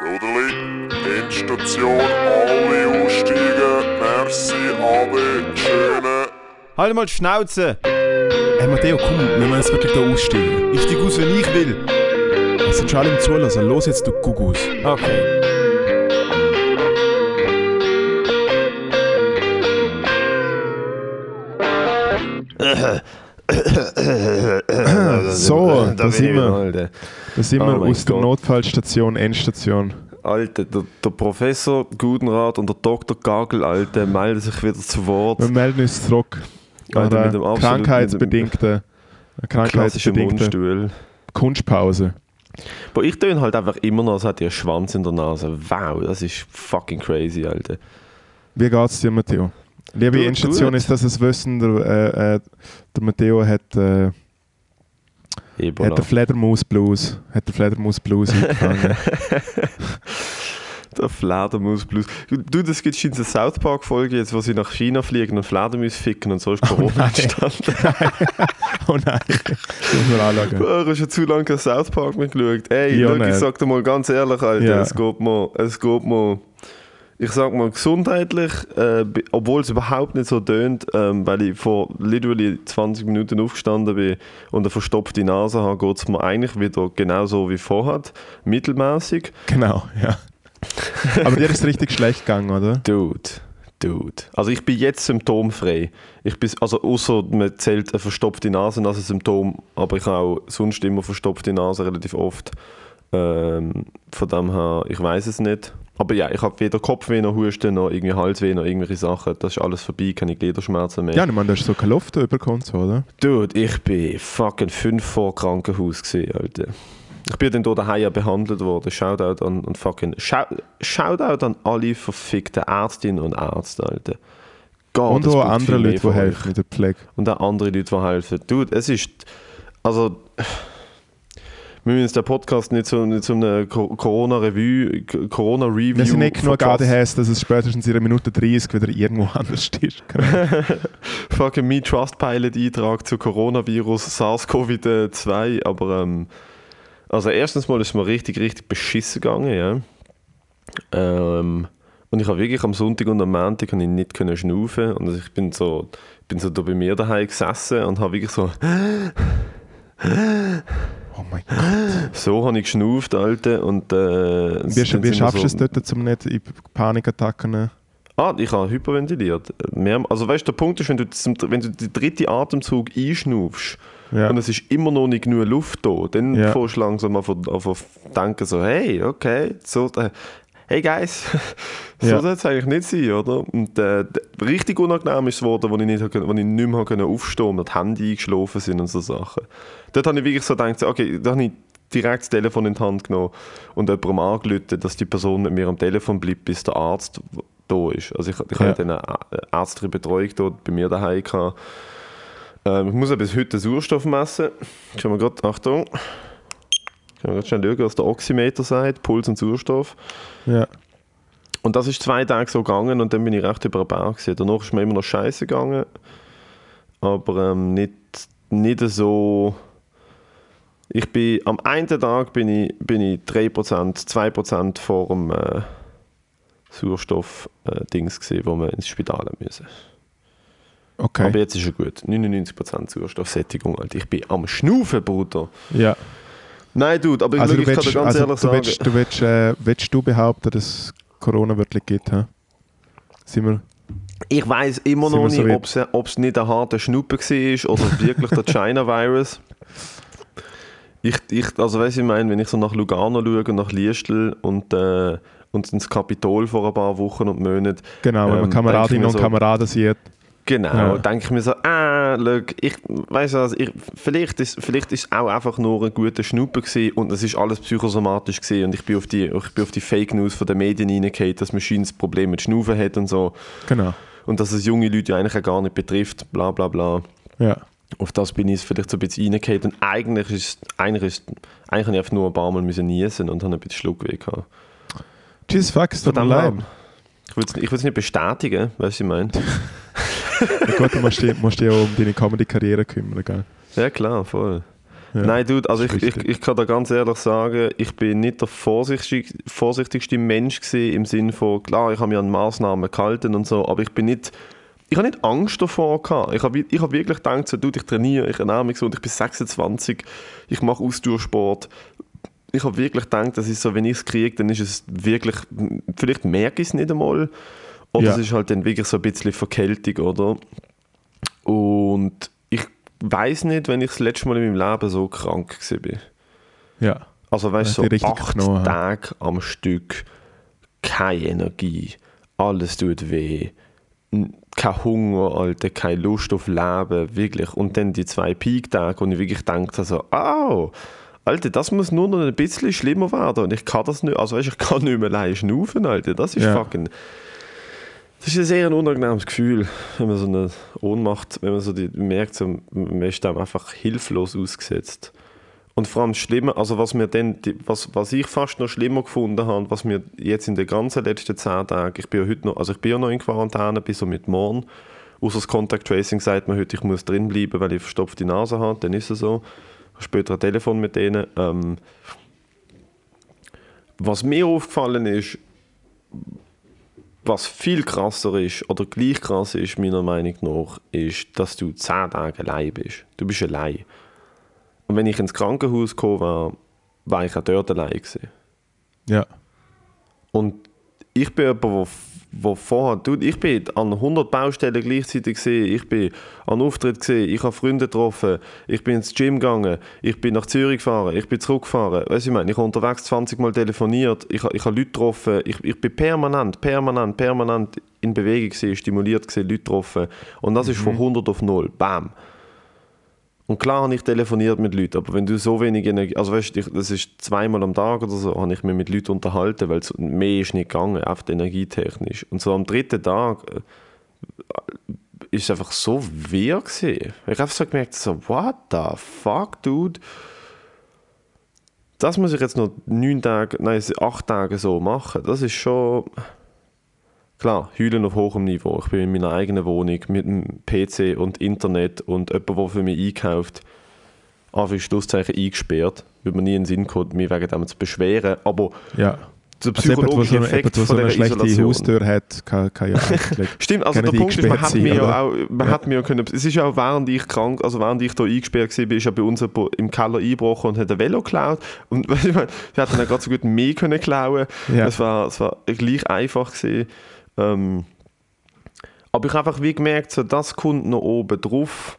Soderli, Endstation, alle aussteigen. Merci, Ade, schöne. Halt mal die Schnauze! Hey Matteo, komm, wir müssen jetzt wirklich da aussteigen. Ich steig aus, wenn ich will. Es sind schon alle im Zulassen. Los jetzt, du Gugus. Okay. So, da, sind wir. Alter. Da sind Oh wir aus der Gott. Notfallstation, Endstation. Alter, der, der Professor Gudenrat und der Dr. Gagel, Alter, melden sich wieder zu Wort. Wir melden uns zurück. Alter, Nach mit dem krankheitsbedingten, krankheitsbedingten. Kunstpause. Aber ich töne halt einfach immer noch, als hätte ich einen Schwanz in der Nase. Wow, das ist fucking crazy, Alter. Wie geht's dir, Matteo? Liebe Endstation, ist das ein Wissen, der, äh, äh, der Matteo hat, äh, Ebola. hat den Fledermaus-Blues hat den Fledermaus-Blues eingefangen. Der Fledermaus-Blues. Du, das gibt schon eine South Park-Folge jetzt, wo sie nach China fliegen und Fledermaus ficken und so ist Corona nein. entstanden. oh nein, das muss man anschauen. Du hast schon zu lange kein South Park mehr geschaut. Ey, Ja, ich sag dir mal ganz ehrlich, Alter, Ja. es geht mir, es geht mir, ich sag mal gesundheitlich, äh, obwohl es überhaupt nicht so tönt, ähm, weil ich vor literally 20 Minuten aufgestanden bin und eine verstopfte Nase habe, geht es mir eigentlich wieder genauso wie vorher, mittelmäßig. Genau, ja. Aber dir ist es richtig schlecht gegangen, oder? Dude, dude. Also ich bin jetzt symptomfrei. Ich bin, also außer man zählt eine verstopfte Nase als ein Symptom, aber ich habe auch sonst immer verstopfte Nase relativ oft. Ähm, von dem her, ich weiß es nicht. Aber ja, ich habe weder Kopfweh noch Husten noch irgendwie Halsweh noch irgendwelche Sachen. Das ist alles vorbei, keine Gliederschmerzen mehr. Ja, ich meine, du hast so keine Luft überkommen, so, oder? Dude, ich bin fucking fünf vor Krankenhaus gesehen, Alter. Ich bin dann hier daheim behandelt worden. Shoutout an, an fucking Shou- Shoutout an alle verfickten Ärztinnen und Ärzte, Alter. God, Und auch andere Leute, die helfen mit der Pflege. Und auch andere Leute, die helfen. Dude, es ist. Also. Wir müssen den Podcast nicht zu, nicht zu einer Co- Corona-Review, Corona-Review. Wir sind nicht genug. ADHS, dass es spätestens in einer Minute 30 wieder irgendwo anders ist. Fucking Me Trustpilot-Eintrag zu Coronavirus SARS-CoV-2, aber ähm, also erstens mal ist es mir richtig, richtig beschissen gegangen, ja. Ähm, und ich habe wirklich am Sonntag und am Montag ich nicht können schnaufen und also ich bin so, bin so da bei mir daheim gesessen und habe wirklich so, Oh mein Gott. so habe ich geschnauft, Alter, und äh, Wie, wie schaffst du so- es dort, um nicht in Panikattacken... Ah, ich habe hyperventiliert. Mehr, also weißt du, der Punkt ist, wenn du, zum, wenn du den dritten Atemzug einschnaufst Ja. und es ist immer noch nicht genug Luft da, dann Ja. fängst du langsam an an- an denken so, hey, okay, so, äh, hey guys, so Ja. soll es eigentlich nicht sein, oder? Und äh, richtig unangenehm ist es geworden, als ich nicht, wo ich nicht mehr aufstehen und das Handy eingeschlafen sind und so Sachen. Dort habe ich wirklich so gedacht, okay, da habe ich direkt das Telefon in die Hand genommen und jemandem angerufen, dass die Person mit mir am Telefon bleibt, bis der Arzt da ist. Also ich, ich Ja. hatte eine Ä- ärztliche Betreuung dort bei mir daheim. Gehabt. Ähm, ich muss ja bis heute Sauerstoff messen. Schauen wir gerade, Achtung. Wir gerade schnell schauen, was der Oximeter sagt, Puls und Sauerstoff. Ja. Und das ist zwei Tage so gegangen und dann bin ich recht über den Berg gewesen. Danach ist mir immer noch scheiße gegangen, aber ähm, nicht, nicht so... Ich bin, am einen Tag bin ich, bin ich 3%, 2% vor dem äh, Sauerstoff-Dings gesehen, wo wir ins Spital müssen. Okay. Aber jetzt ist er gut. 99% Sauerstoffsättigung, Alter. Ich bin am Schnaufen, Bruder. ja. Nein, Dude, aber ich, Also, schau, du ich kann dir willst, ganz also ehrlich du, sagen... willst, du, willst, äh, willst du behaupten, dass es Corona wirklich gibt? Hä? Sind wir... Ich weiß immer noch so nicht, weit? ob es nicht ein harter Schnuppe war oder wirklich der China-Virus. Ich, ich, also weißt ich meine, wenn ich so nach Lugano schaue und nach Liestel und, äh, und ins Kapitol vor ein paar Wochen und Monaten, Genau, wenn man Ähm, Kameradinnen ich und so- Kameraden sieht. Genau, Ja. denke ich mir so, ah, look, ich weiß was, ich, vielleicht ist vielleicht ist es auch einfach nur ein guter Schnuppe gewesen und es ist alles psychosomatisch gewesen und ich bin auf die, ich bin auf die Fake News von den Medien reingehauen, dass man scheinbar ein Problem mit Schnaufen hat und so Genau. und dass es junge Leute ja eigentlich auch gar nicht betrifft, bla bla bla. Ja. Auf das bin ich vielleicht so ein bisschen reingehauen. Und eigentlich ist, eigentlich ist, eigentlich habe ich einfach nur ein paar Mal müssen niesen und habe ein bisschen Schluckweh gehabt. Jesus fuck, leid. her, Ich würde es nicht bestätigen, weißt du, was ich meine? Ja, gut, du musst dich, musst dich auch um deine Comedy-Karriere kümmern, gell? Ja, klar, voll. Ja. Nein, Dude, also ich, ich, ich kann da ganz ehrlich sagen, ich bin nicht der vorsichtig, vorsichtigste Mensch gewesen, im Sinne von, klar, ich habe mir an Maßnahmen gehalten und so, aber ich bin nicht, ich habe nicht Angst davor gehabt. Ich habe, ich habe wirklich gedacht, so, Dude, ich trainiere, ich ernähre mich gesund, ich bin 26, ich mache Ausdauersport. Ich habe wirklich gedacht, das ist so, wenn ich es kriege, dann ist es wirklich, vielleicht merke ich es nicht einmal, oder Ja. es ist halt dann wirklich so ein bisschen Verkältung, oder? Und ich weiß nicht, wenn ich das letzte Mal in meinem Leben so krank war. Ja. Also weißt du, so acht genommen, ja. Tage am Stück, keine Energie, alles tut weh, kein Hunger, Alter, keine Lust auf Leben, wirklich. Und dann die zwei Peak-Tage, wo ich wirklich dachte, so, au, Alter, das muss nur noch ein bisschen schlimmer werden und ich kann das nicht, also weißt, ich kann nicht mehr allein schnaufen, Alter, das ist Ja. fucking... Das ist ein sehr unangenehmes Gefühl, wenn man so eine Ohnmacht, wenn man so die, merkt, so, man ist dem einfach hilflos ausgesetzt. Und vor allem das Schlimme, also was mir dann, was, was ich fast noch schlimmer gefunden habe, was mir jetzt in den ganzen letzten zehn Tagen, ich bin ja heute noch, also ich bin ja noch in Quarantäne, bis so mit morgen, außer das Contact Tracing sagt mir heute, ich muss drin bleiben, weil ich verstopfte Nase habe, dann ist es so. Später ein Telefon mit denen. Ähm, was mir aufgefallen ist, was viel krasser ist, oder gleich krass ist, meiner Meinung nach, ist, dass du zehn Tage allein bist. Du bist allein. Und wenn ich ins Krankenhaus gekommen war, war ich auch dort allein gewesen. Ja. Und ich bin jemand, der wo vorher, du, ich bin an 100 Baustellen gleichzeitig gesehen, ich bin an Auftritt gesehen, ich habe Freunde getroffen, ich bin ins Gym gegangen, ich bin nach Zürich gefahren, ich bin zurückgefahren, weißt du, ich meine, ich habe unterwegs 20 Mal telefoniert, ich, habe- ich habe Leute getroffen, ich, ich bin permanent, permanent, permanent in Bewegung gewesen, stimuliert gewesen, Leute getroffen. Und das ist von 100 auf 0, bam. Und klar habe ich telefoniert mit Leuten, aber wenn du so wenig Energie, also weißt du, das ist zweimal am Tag oder so, habe ich mich mit Leuten unterhalten, weil mehr ist nicht gegangen, einfach energietechnisch. Und so am dritten Tag äh, ist es einfach so wirr. Ich habe so gemerkt, so, what the fuck, dude? Das muss ich jetzt noch neun Tage, nein, acht Tage so machen. Das ist schon... Klar, heulen auf hohem Niveau. Ich bin in meiner eigenen Wohnung mit dem PC und Internet und jemand, der für mich einkauft, Anführungszeichen eingesperrt. Würde mir nie in den Sinn kommen, mich wegen dem zu beschweren. Aber Ja. der Also jemand, der psychologische so, eine- Effekt jemand, der so von eine dieser schlechte Isolation. Haustür hat, kann, kann ja Stimmt, also der Punkt ist, man hat mir ja auch, man Ja. hat mir können, es ist ja auch während ich krank, also während ich da eingesperrt war, ist ja bei uns jemand im Keller eingebrochen und hat ein Velo geklaut und ich meine, wir hätten dann gerade so gut mehr können klauen Ja. es war, es war gleich einfach gewesen. Ähm, aber ich habe einfach wie gemerkt, so das kommt noch oben drauf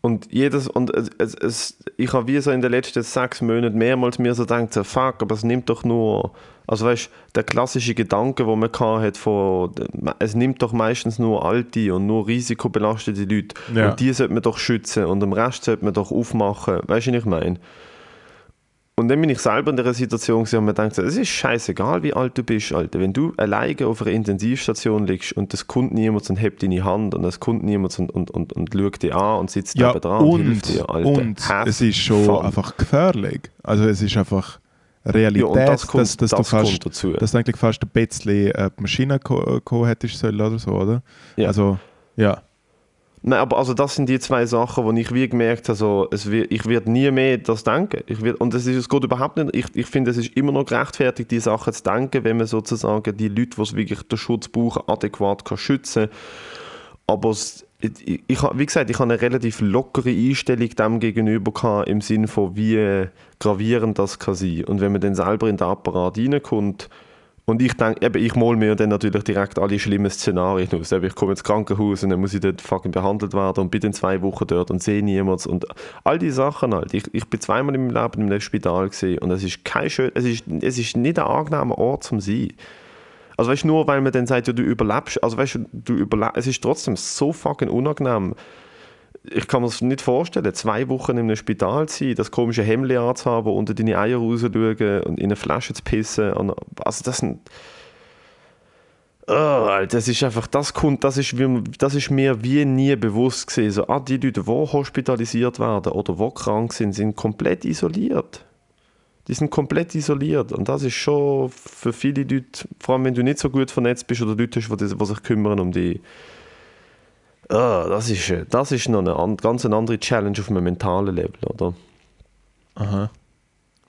und jedes und es, es, es, ich habe wie so in den letzten sechs Monaten mehrmals mir so gedacht, so, fuck, aber es nimmt doch nur, also weißt der klassische Gedanke, wo man hat von, es nimmt doch meistens nur alte und nur risikobelastete Leute Ja. und die sollte man doch schützen und den Rest sollte man doch aufmachen, weißt du, was ich meine? Und dann bin ich selber in der Situation und mir denkt, es ist scheißegal, wie alt du bist, Alter. Wenn du alleine auf einer Intensivstation liegst und es kommt niemand und hebt deine Hand und es kommt niemand und, und, und, und schaut dich an und sitzt Ja, neben dran und, und, hilft dir, Alter. und Have es ist schon fun. einfach gefährlich. Also es ist einfach Realität, Ja, das kommt- dass, dass das du fast, dazu. dass du eigentlich fast ein bisschen äh, die Maschine ko- kommen hättest sollen oder so, oder? Ja. Also, ja. Nein, aber also das sind die zwei Sachen, wo ich wie gemerkt habe, so, es wird, ich werde nie mehr das denken. Ich werd, und es, ist, es geht überhaupt nicht, ich, ich finde, es ist immer noch gerechtfertigt, die Sachen zu denken, wenn man sozusagen die Leute, die wirklich den Schutz brauchen, adäquat kann schützen Aber es, ich, ich, wie gesagt, ich habe eine relativ lockere Einstellung dem gegenüber gehabt, im Sinne von, wie gravierend das kann sein. Und wenn man dann selber in den Apparat reinkommt, und ich denke, eben, ich mal mir dann natürlich direkt alle schlimmen Szenarien aus. Ich komme ins Krankenhaus und dann muss ich dort fucking behandelt werden und bin dann zwei Wochen dort und sehe niemanden. Und all die Sachen halt. Ich, ich bin zweimal in meinem Leben einem Spital und es ist kein schön, es ist, es ist nicht ein angenehmer Ort zum sein. Also weißt du, nur weil man dann sagt, ja, du überlebst, also weißt du, du überlebst, es ist trotzdem so fucking unangenehm. Ich kann mir das nicht vorstellen, zwei Wochen in einem Spital zu sein, das komische Hemd anzuhaben, unter deine Eier rauszuschauen und in eine Flasche zu pissen. Also das sind... Oh, das ist einfach, das kommt, das ist, das ist mir wie nie bewusst gewesen. So, ah, die Leute, die hospitalisiert werden oder die krank sind, sind komplett isoliert. Die sind komplett isoliert und das ist schon für viele Leute, vor allem wenn du nicht so gut vernetzt bist oder Leute hast, die, sich kümmern um die, Ah, das, ist, äh, das ist noch eine an, ganz eine andere Challenge auf einem mentalen Level, oder? Aha.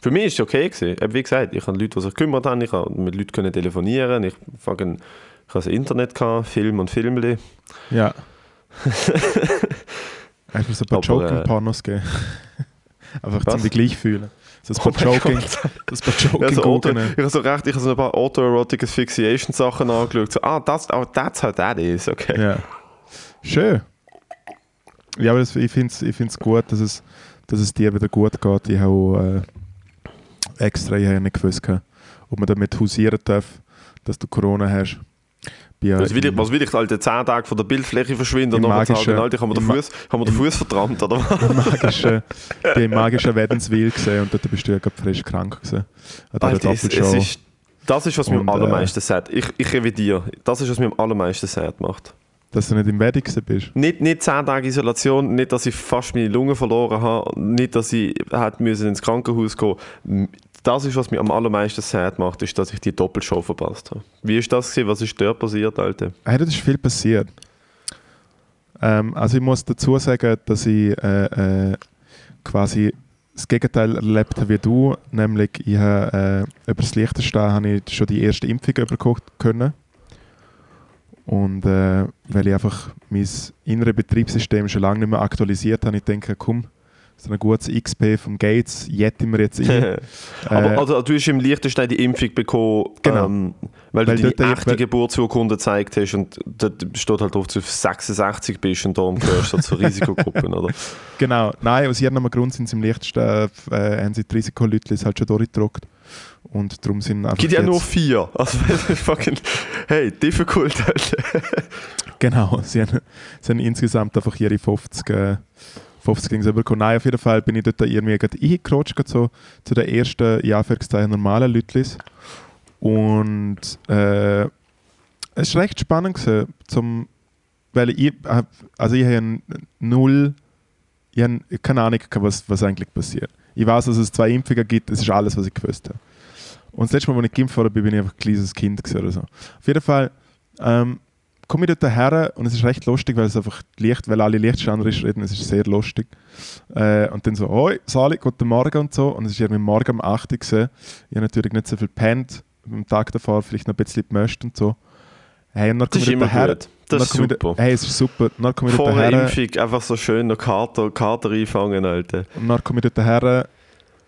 Für mich war es okay. Gewesen. Wie gesagt, ich habe Leute, die sich gekümmert haben, ich habe mit Leuten können telefonieren, ich, fange- ich habe das Internet, gehabt, Film und Filmli. Ja. Einfach so ein paar Aber, äh, geben. Einfach Was? gleich fühlen. So ein Oh paar mein Joking, das paar Ich habe Joking so, Auto, ich habe so recht, ich habe so ein paar Autoerotic Asphyxiation Sachen angeschaut. So, ah, das, oh, that's how that is, okay. Ja. Schön. Ja, aber das, ich finde es ich find's gut, dass es, dass es dir wieder gut geht. Ich habe äh, extra ich habe nicht gewusst, ob man damit hausieren darf, dass du Corona hast. Ja Was will, ich, im- was will ich, Alter, 10 Tage von der Bildfläche verschwinden und magischen- sagen, Alter, ich habe mir den Fuß, ich habe mir den Fuß oder was? im magischen, bin im magischen Wädenswil gesehen und dort bist du ja gerade frisch krank gewesen. Alter, es, es ist, das ist, was mich am Und, äh, allermeisten sagt. Ich, ich revidiere. Das ist, was mich am allermeisten sad macht. Dass du nicht im gewesen bist. Nicht, nicht 10 Tage Isolation, nicht, dass ich fast meine Lunge verloren habe, nicht, dass ich hätte müssen ins Krankenhaus gehen Das ist, was mich am allermeisten sad macht, ist, dass ich die Doppelshow verpasst habe. Wie ist das gewesen? Was ist dort passiert, Alter? Hey, das ist viel passiert. Ähm, also ich muss dazu sagen, dass ich äh, äh, quasi das Gegenteil erlebt habe wie du, nämlich ich habe, äh, über das Liechtenstein habe ich schon die erste Impfung bekommen können. Und äh, weil ich einfach mein inneres Betriebssystem schon lange nicht mehr aktualisiert habe, ich denke, komm, so ein gutes XP vom Gates jetten wir jetzt ein. Aber Äh, also, du hast im Liechtenstein die Impfung bekommen, Genau. ähm, weil, Weil du deine dort- echte Geburtsurkunde gezeigt hast und dort steht halt drauf, dass du 66 bist und darum gehörst du zur Risikogruppen, oder? Genau, nein, aus irgendeinem Grund sind sie im Liechtenstein, äh, haben sie die Risikoleute halt schon durchgedruckt. Und darum sind einfach Gibt ja nur vier. Also, fucking, hey, difficult. Genau, sie haben, sie haben insgesamt einfach ihre 50, äh, 50 Dings bekommen. Nein, auf jeden Fall bin ich dort irgendwie eingerutscht, so zu den ersten, ja, Anführungszeichen, normalen Leuten. Und äh, es war recht spannend, gewesen, zum, weil ich, also ich habe null, ich habe keine Ahnung, was, was eigentlich passiert. Ich weiß, dass es zwei Impfungen gibt, das ist alles, was ich gewusst habe. Und das letzte Mal, als ich geimpft wurde, bin ich einfach ein kleines Kind oder so. Auf jeden Fall ähm, komme ich dort her und es ist recht lustig, weil es einfach Licht, weil alle Lichtstanderisch reden, es ist sehr lustig. Äh, und dann so, hoi, Sali, guten Morgen und so. Und es ist irgendwie morgen um 8 Uhr gewesen. Ich habe natürlich nicht so viel gepennt, am Tag davor vielleicht noch ein bisschen gemöscht und so. Hey, und dann komme ist ich immer dort her. gut. Das ist super. dort- Hey, es ist super. Dann komme ich Vor der. Impfung einfach so schön noch Kater, Kater einfangen, Alter. Und dann komme ich dort her,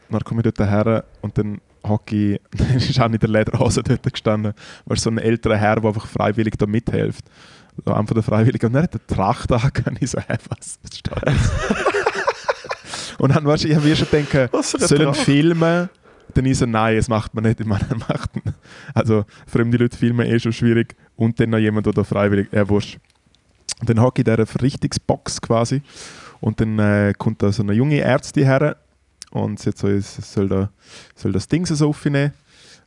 dann komme ich dort her und dann hocke ich, dann ist auch nicht der Lederhose dort gestanden, weil so ein älterer Herr, der einfach freiwillig da mithilft. So von der Freiwilligen. Und er hat eine Tracht angehabt. Ich so, hä, was, steht das? und dann, weißt du, ich habe mir schon eine sollen Tracht? filmen? Dann ich so, nein, das macht man nicht. Ich meine, macht Also, fremde Leute filmen eh schon schwierig. Und dann noch jemand, der da freiwillig, ja, wurscht. Und dann hocke ich in dieser Verrichtungsbox quasi. Und dann äh, kommt da so eine junge Ärztin her und sie hat so, es soll, da, soll das Ding so aufnehmen,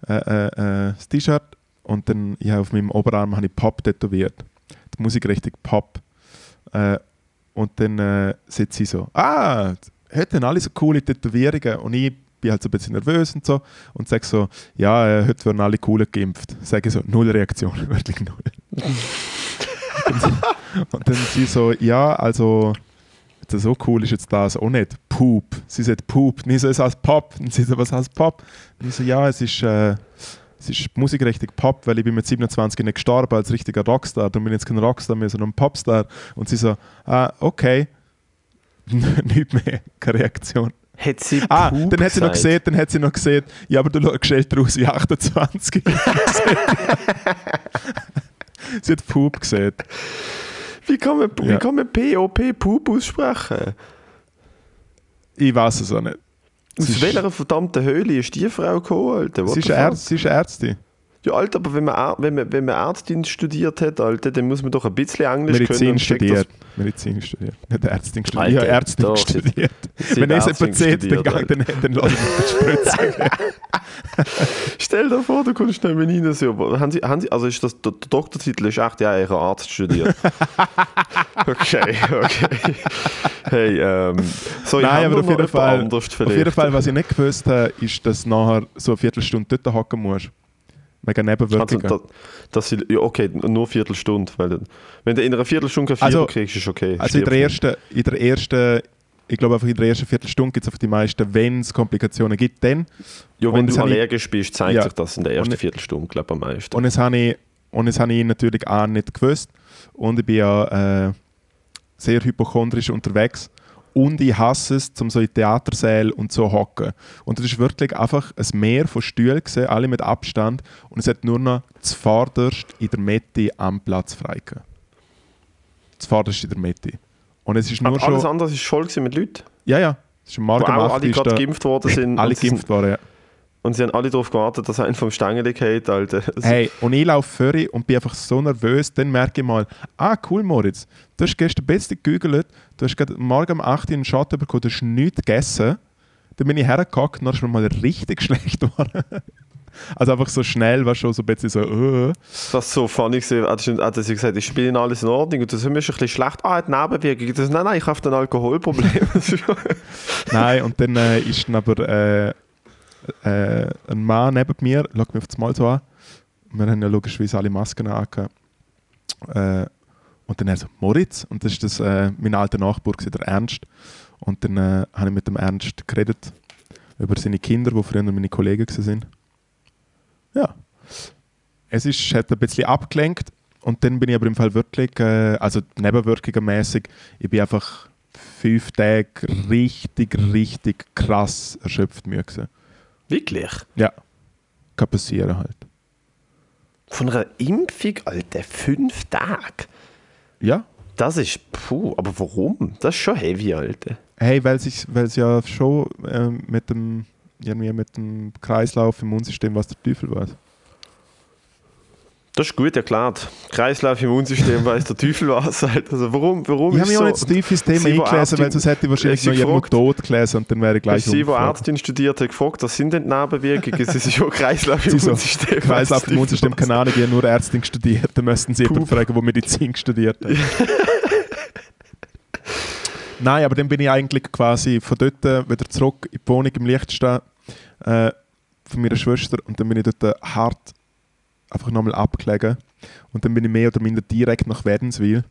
äh, äh, äh, das T-Shirt. Und dann, ich habe auf meinem Oberarm habe ich Pop tätowiert. Die Musik richtig Pop. Äh, und dann äh, sagt sie so, ah, heute haben alle so coole Tätowierungen. Und ich bin halt so ein bisschen nervös und so. Und sage so, ja, äh, heute werden alle cool geimpft. Sage ich so, null Reaktion, wirklich null. und, und dann sie so, ja, also jetzt so cool ist jetzt das auch nicht. Poop. Sie sagt Poop. Nicht so, es heißt Pop. Und sie so, was heißt Pop? Und ich so, ja, es ist, äh, es ist Musik richtig Pop, weil ich bin mit 27 nicht gestorben als richtiger Rockstar. Darum bin ich jetzt kein Rockstar mehr, sondern ein Popstar. Und sie so, ah, okay. Nicht mehr, keine Reaktion. Hat sie Ah, Pup dann hat sie noch gesehen, dann hat sie noch gesehen, ja, aber du schaust älter aus wie 28. sie hat Poop gesehen. Wie kann man, wie Ja. kann man POP Pup aussprechen? Ich weiß es auch nicht. Aus welcher verdammten Höhle ist die Frau gekommen, Alter? What Sie ist, Ärztin. Ja, Alter, aber wenn man, Ä- wenn, man, wenn man Ärztin studiert hat, Alter, dann muss man doch ein bisschen Englisch können. Medizin checkt studiert. Medizin studiert. Nicht Ärztin studiert. Alter, ich habe Ärztin doch, studiert. Sie Wenn es jemand sieht, dann, studiert, dann, dann, dann lasse ich mich spritzen. Stell dir vor, du kommst neben rein so. Haben Sie, haben Sie, also ist das, der, der Doktortitel ist echt, ja, ich habe Arzt studiert. okay, okay. Hey, ähm, so, ich Nein, habe aber auf jeden, Fall, auf jeden. Fall, was ich nicht gewusst habe, ist, dass du nachher so eine Viertelstunde dort hocken musst. Mega Also, Nebenwirkungen. da, das sind, ja, okay, nur Viertelstunde. Weil, wenn du in einer Viertelstunde kein Fieber Also- kriegst, ist okay. Also in der ersten, in der ersten ich glaube einfach in der ersten Viertelstunde gibt es auf die meisten, wenn es Komplikationen gibt, dann. Ja, wenn und das du habe ich- allergisch bist, zeigt Ja. sich das in der ersten Und- Viertelstunde, glaube ich, am meisten. Und das habe ich, und das habe ich natürlich auch nicht gewusst. Und ich bin ja äh, sehr hypochondrisch unterwegs. Und ich hasse es, zum so in Theatersäle und so hocken. Und es ist wirklich einfach ein Meer von Stühlen gesehen, alle mit Abstand. Und es hat nur noch zuvorderst in der Mitte am Platz frei. Zuvorderst in der Mitte. Und es ist nur Aber schon... alles andere ist voll gewesen mit Leuten, Ja, ja. Es ist am Morgen wo um auch 8 alle gerade geimpft worden sind. alle geimpft worden, ja. Und sie haben alle darauf gewartet, dass einer vom Stängel geht, Alter. Hey, und ich laufe vor und bin einfach so nervös, dann merke ich mal, ah cool Moritz, du hast gestern ein bisschen gegügelt, du hast gerade morgen um 8 Uhr einen Schatten bekommen, du hast nichts gegessen. Dann bin ich hergehackt und dann ist mir mal richtig schlecht geworden. also einfach so schnell, war schon so ein bisschen so, äh. Das ist so funny gewesen. Hat sie hat sie gesagt, ich spiele alles in Ordnung und das ist mir schon ein bisschen schlecht. Ah, hat Nebenwirkungen. Das, nein, nein, ich habe ein Alkoholproblem. Nein, und dann äh, ist dann aber äh, äh, ein Mann neben mir, schaut mich auf das Mal so an. Wir haben ja logischerweise alle Masken angehabt. Äh, und dann er so, Moritz, und das ist das, äh, mein alter Nachbar, der Ernst. Und dann äh, habe ich mit dem Ernst geredet über seine Kinder, die früher meine Kollegen waren. Ja. Es ist, hat ein bisschen abgelenkt und dann bin ich aber im Fall wirklich, äh, also nebenwirkungsmäßig, ich bin einfach fünf Tage richtig, richtig krass erschöpft gewesen. Wirklich? Ja, kann passieren halt. Von einer Impfung, Alter, fünf Tage? Ja, Das ist, puh, aber warum? Das ist schon heavy, Alter. hey, weil es ja schon ähm, mit dem irgendwie mit dem Kreislauf im Immunsystem was der Teufel weiß. Das ist gut erklärt. Kreislauf, Immunsystem, weiß der Teufel was. Alter. Also warum, warum Ich habe ist mich so... auch nicht zu tief ins Thema eingelesen, weil sonst hätte ich wahrscheinlich noch gefragt- tot gelesen und dann wäre ich gleich Ist sie, die. Ärztin studiert hat, gefragt, was sind denn die Nebenwirkungen? Sie sind schon Kreislauf, Sie so, Immunsystem. Kreislauf, Immunsystem, keine Ahnung, ich habe nur Ärztin studiert. Dann müssten Sie jemanden fragen, der Medizin studiert hat. Nein, aber dann bin ich eigentlich quasi von dort wieder zurück in die Wohnung im Lichtstein äh, von meiner Schwester und dann bin ich dort hart einfach nochmal abgelegen. Und dann bin ich mehr oder minder direkt nach Wädenswil.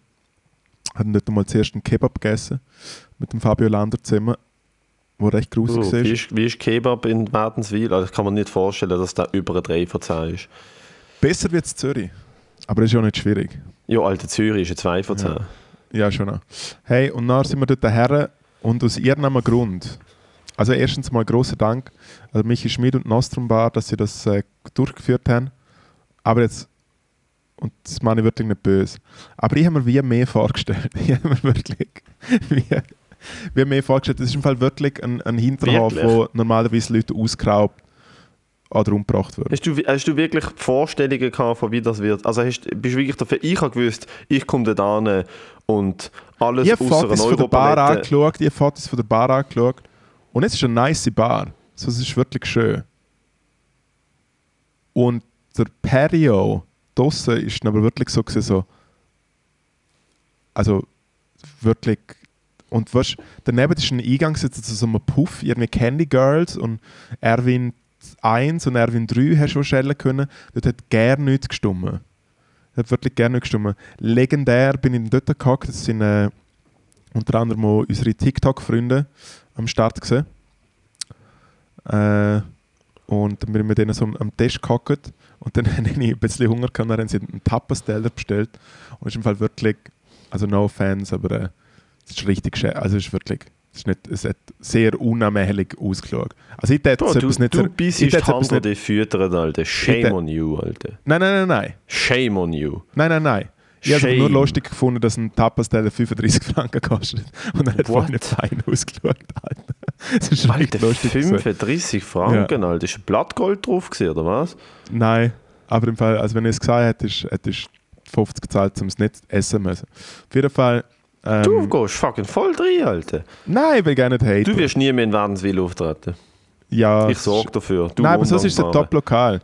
Habe dort mal zuerst einen Kebab gegessen mit dem Fabio Lander zusammen, wo recht gruselig Oh, war. wie, ist, wie ist Kebab in Wädenswil? Also, ich kann mir nicht vorstellen, dass da über ein 3 von 10 ist. Besser wird es Zürich. Aber das ist ja nicht schwierig. Ja, Alter, Zürich ist ein 2 von 10. Ja. Ja, schon. Auch. Hey, und dann sind wir dort her und aus irgendeinem Grund, also erstens mal großer Dank an Michi Schmid und Nostrum Bar, dass sie das äh, durchgeführt haben. Aber jetzt, und das meine ich wirklich nicht böse, aber ich habe mir wie mehr vorgestellt. Ich habe mir wirklich wie, wie mehr vorgestellt. Das ist im Fall wirklich ein, ein Hinterhof, Wirklich? wo normalerweise Leute ausgeraubt oder umgebracht werden. Hast du, hast du wirklich Vorstellungen gehabt, von wie das wird? Also hast, bist du wirklich dafür, ich habe gewusst, ich komme da hin und alles Ich habe außer Fotos von der Bar angeschaut, ich habe Fotos von der Bar angeschaut und es ist eine nice Bar. Es ist wirklich schön. Und der Patio draussen ist aber wirklich so, gewesen, so also wirklich und weißt, daneben ist ein Eingang zu so einem Puff, irgendwie Candy Girls und Erwin 1 und Erwin 3 hast du schon können. Dort hat gar nichts gestummen. hat wirklich gerne gestimmt. Legendär bin ich dort gehackt. Das sind äh, unter anderem auch unsere TikTok-Freunde am Start gesehen. Äh, und dann bin ich mit denen so am- Tisch gehackt und dann habe ich ein bisschen Hunger gehabt, dann haben sie einen Tapas-Teller bestellt und ist im Fall wirklich, also no offense, aber äh, es ist richtig schön, also es ist wirklich, es, ist nicht, es hat sehr unanmächtig ausgeschaut. Also ich hätte so etwas nicht... du bist hätte die so etwas Hand, nicht die füttern, Alter. Shame on you, Alter. nein, nein, nein, nein. Shame on you. Nein, nein, nein. Ich habe nur lustig gefunden, dass ein Tapas-Teller 35 Franken kostet. Und er hat What? vorhin fein ausgeschaut. Alter. Das ist Alter, richtig lustig. gewesen. 35 Franken, Alter. Ist ein Blattgold drauf gewesen, oder was? Nein, aber im Fall, also wenn ich es gesagt hätte, hättest du 50 gezahlt, um es nicht essen müssen. Auf jeden Fall. Ähm, Du gehst fucking voll rein, Alter. nein, ich will gar nicht haten. Du wirst nie mehr in Wädenswil auftreten. ja, Ich sorge dafür. Du Nein, aber sonst ist es ein. Top-Lokal.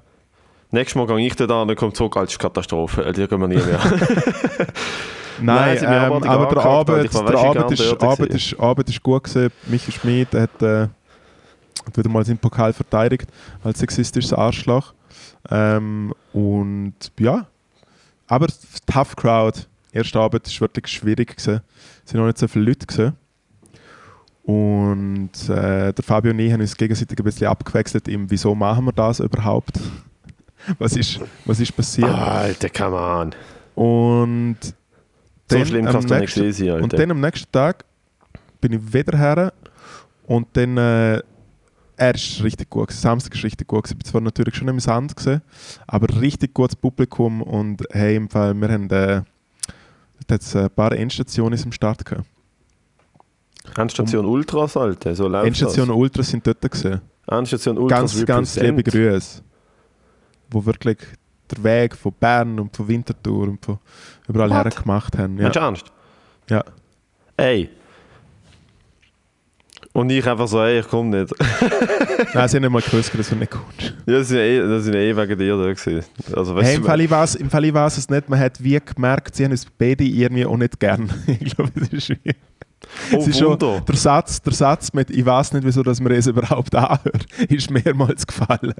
Nächstes Mal gehe ich da an und komme zurück als Katastrophe. Die gehen wir nie mehr. Nein, mich ähm, aber der. Abend, der Abend, ist, Abend, ist, Abend ist gut gewesen. Michi Schmid hat, äh, Hat wieder mal seinen Pokal verteidigt als sexistisches Arschloch. Ähm, und ja, aber tough Crowd. Erste Abend war wirklich schwierig. Gewesen. Es sind noch nicht so viele Leute. Gewesen. Und äh, der Fabio und ich haben uns gegenseitig ein bisschen abgewechselt im «Wieso machen wir das überhaupt?» Was ist, was ist passiert? Alter, come on. Und So dann schlimm am kann es doch nicht gewesen Alter. Und dann am nächsten Tag bin ich wieder her und dann äh, er ist richtig gut gewesen. Samstag ist richtig gut gewesen. Ich bin zwar natürlich schon im Sand gewesen, aber richtig gutes Publikum und hey, im Fall, wir haben äh, hat's ein paar Endstationen im Start gehabt. Endstation Ultras, Alter, so läuft Endstation Ultras sind dort gewesen. das. Endstation Ultras Ganz, ganz liebe. Grüße. Wo wirklich der Weg von Bern und von Winterthur und von überall What? her gemacht haben. Ja. Hast du Angst? ja. Ey. Und ich einfach so, ey, ich komm nicht. Nein, sie haben nicht mal gewusst, dass du nicht kommst. ja, das sind eh, das sind eh wegen dir da gewesen. Also, weißt Hey, im Fall ich weiß, im Fall ich weiß es nicht. Man hat wie gemerkt, sie haben uns beide irgendwie auch nicht gern. ich glaube, es ist wie... oh, es ist schon, der, Satz, der Satz mit «Ich weiß nicht, wieso dass mir es überhaupt anhört», ist mehrmals gefallen.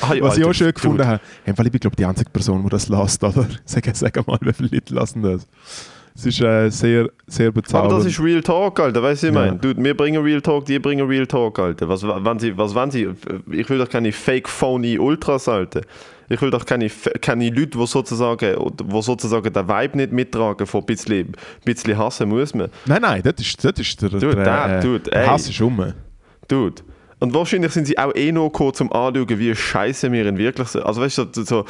Ah, ja, Was ich Alter, auch schön gefunden habe. Ich bin, glaube ich, die einzige Person, die das lässt, oder? Sag, sag mal, wie viele Leute lassen das? Es ist äh, sehr, sehr Aber bezaubernd. das ist Real Talk, Alter, weißt du, was ich Ja. meine? Dude, wir bringen Real Talk, die bringen Real Talk, Alter. Was, wann sie, was wollen sie? Ich will doch keine fake, phony Ultras, Alter. Ich will doch keine, keine Leute, die sozusagen, die sozusagen den Vibe nicht mittragen von ein bisschen, bisschen hassen muss man. Nein, nein, das ist, das ist der, Dude, der, der- äh, dude, der. Hass ist um. Dude. Und wahrscheinlich sind sie auch eh noch gekommen, zum Anschauen, wie scheiße wir in wirklich sind. Also weißt du, so, so,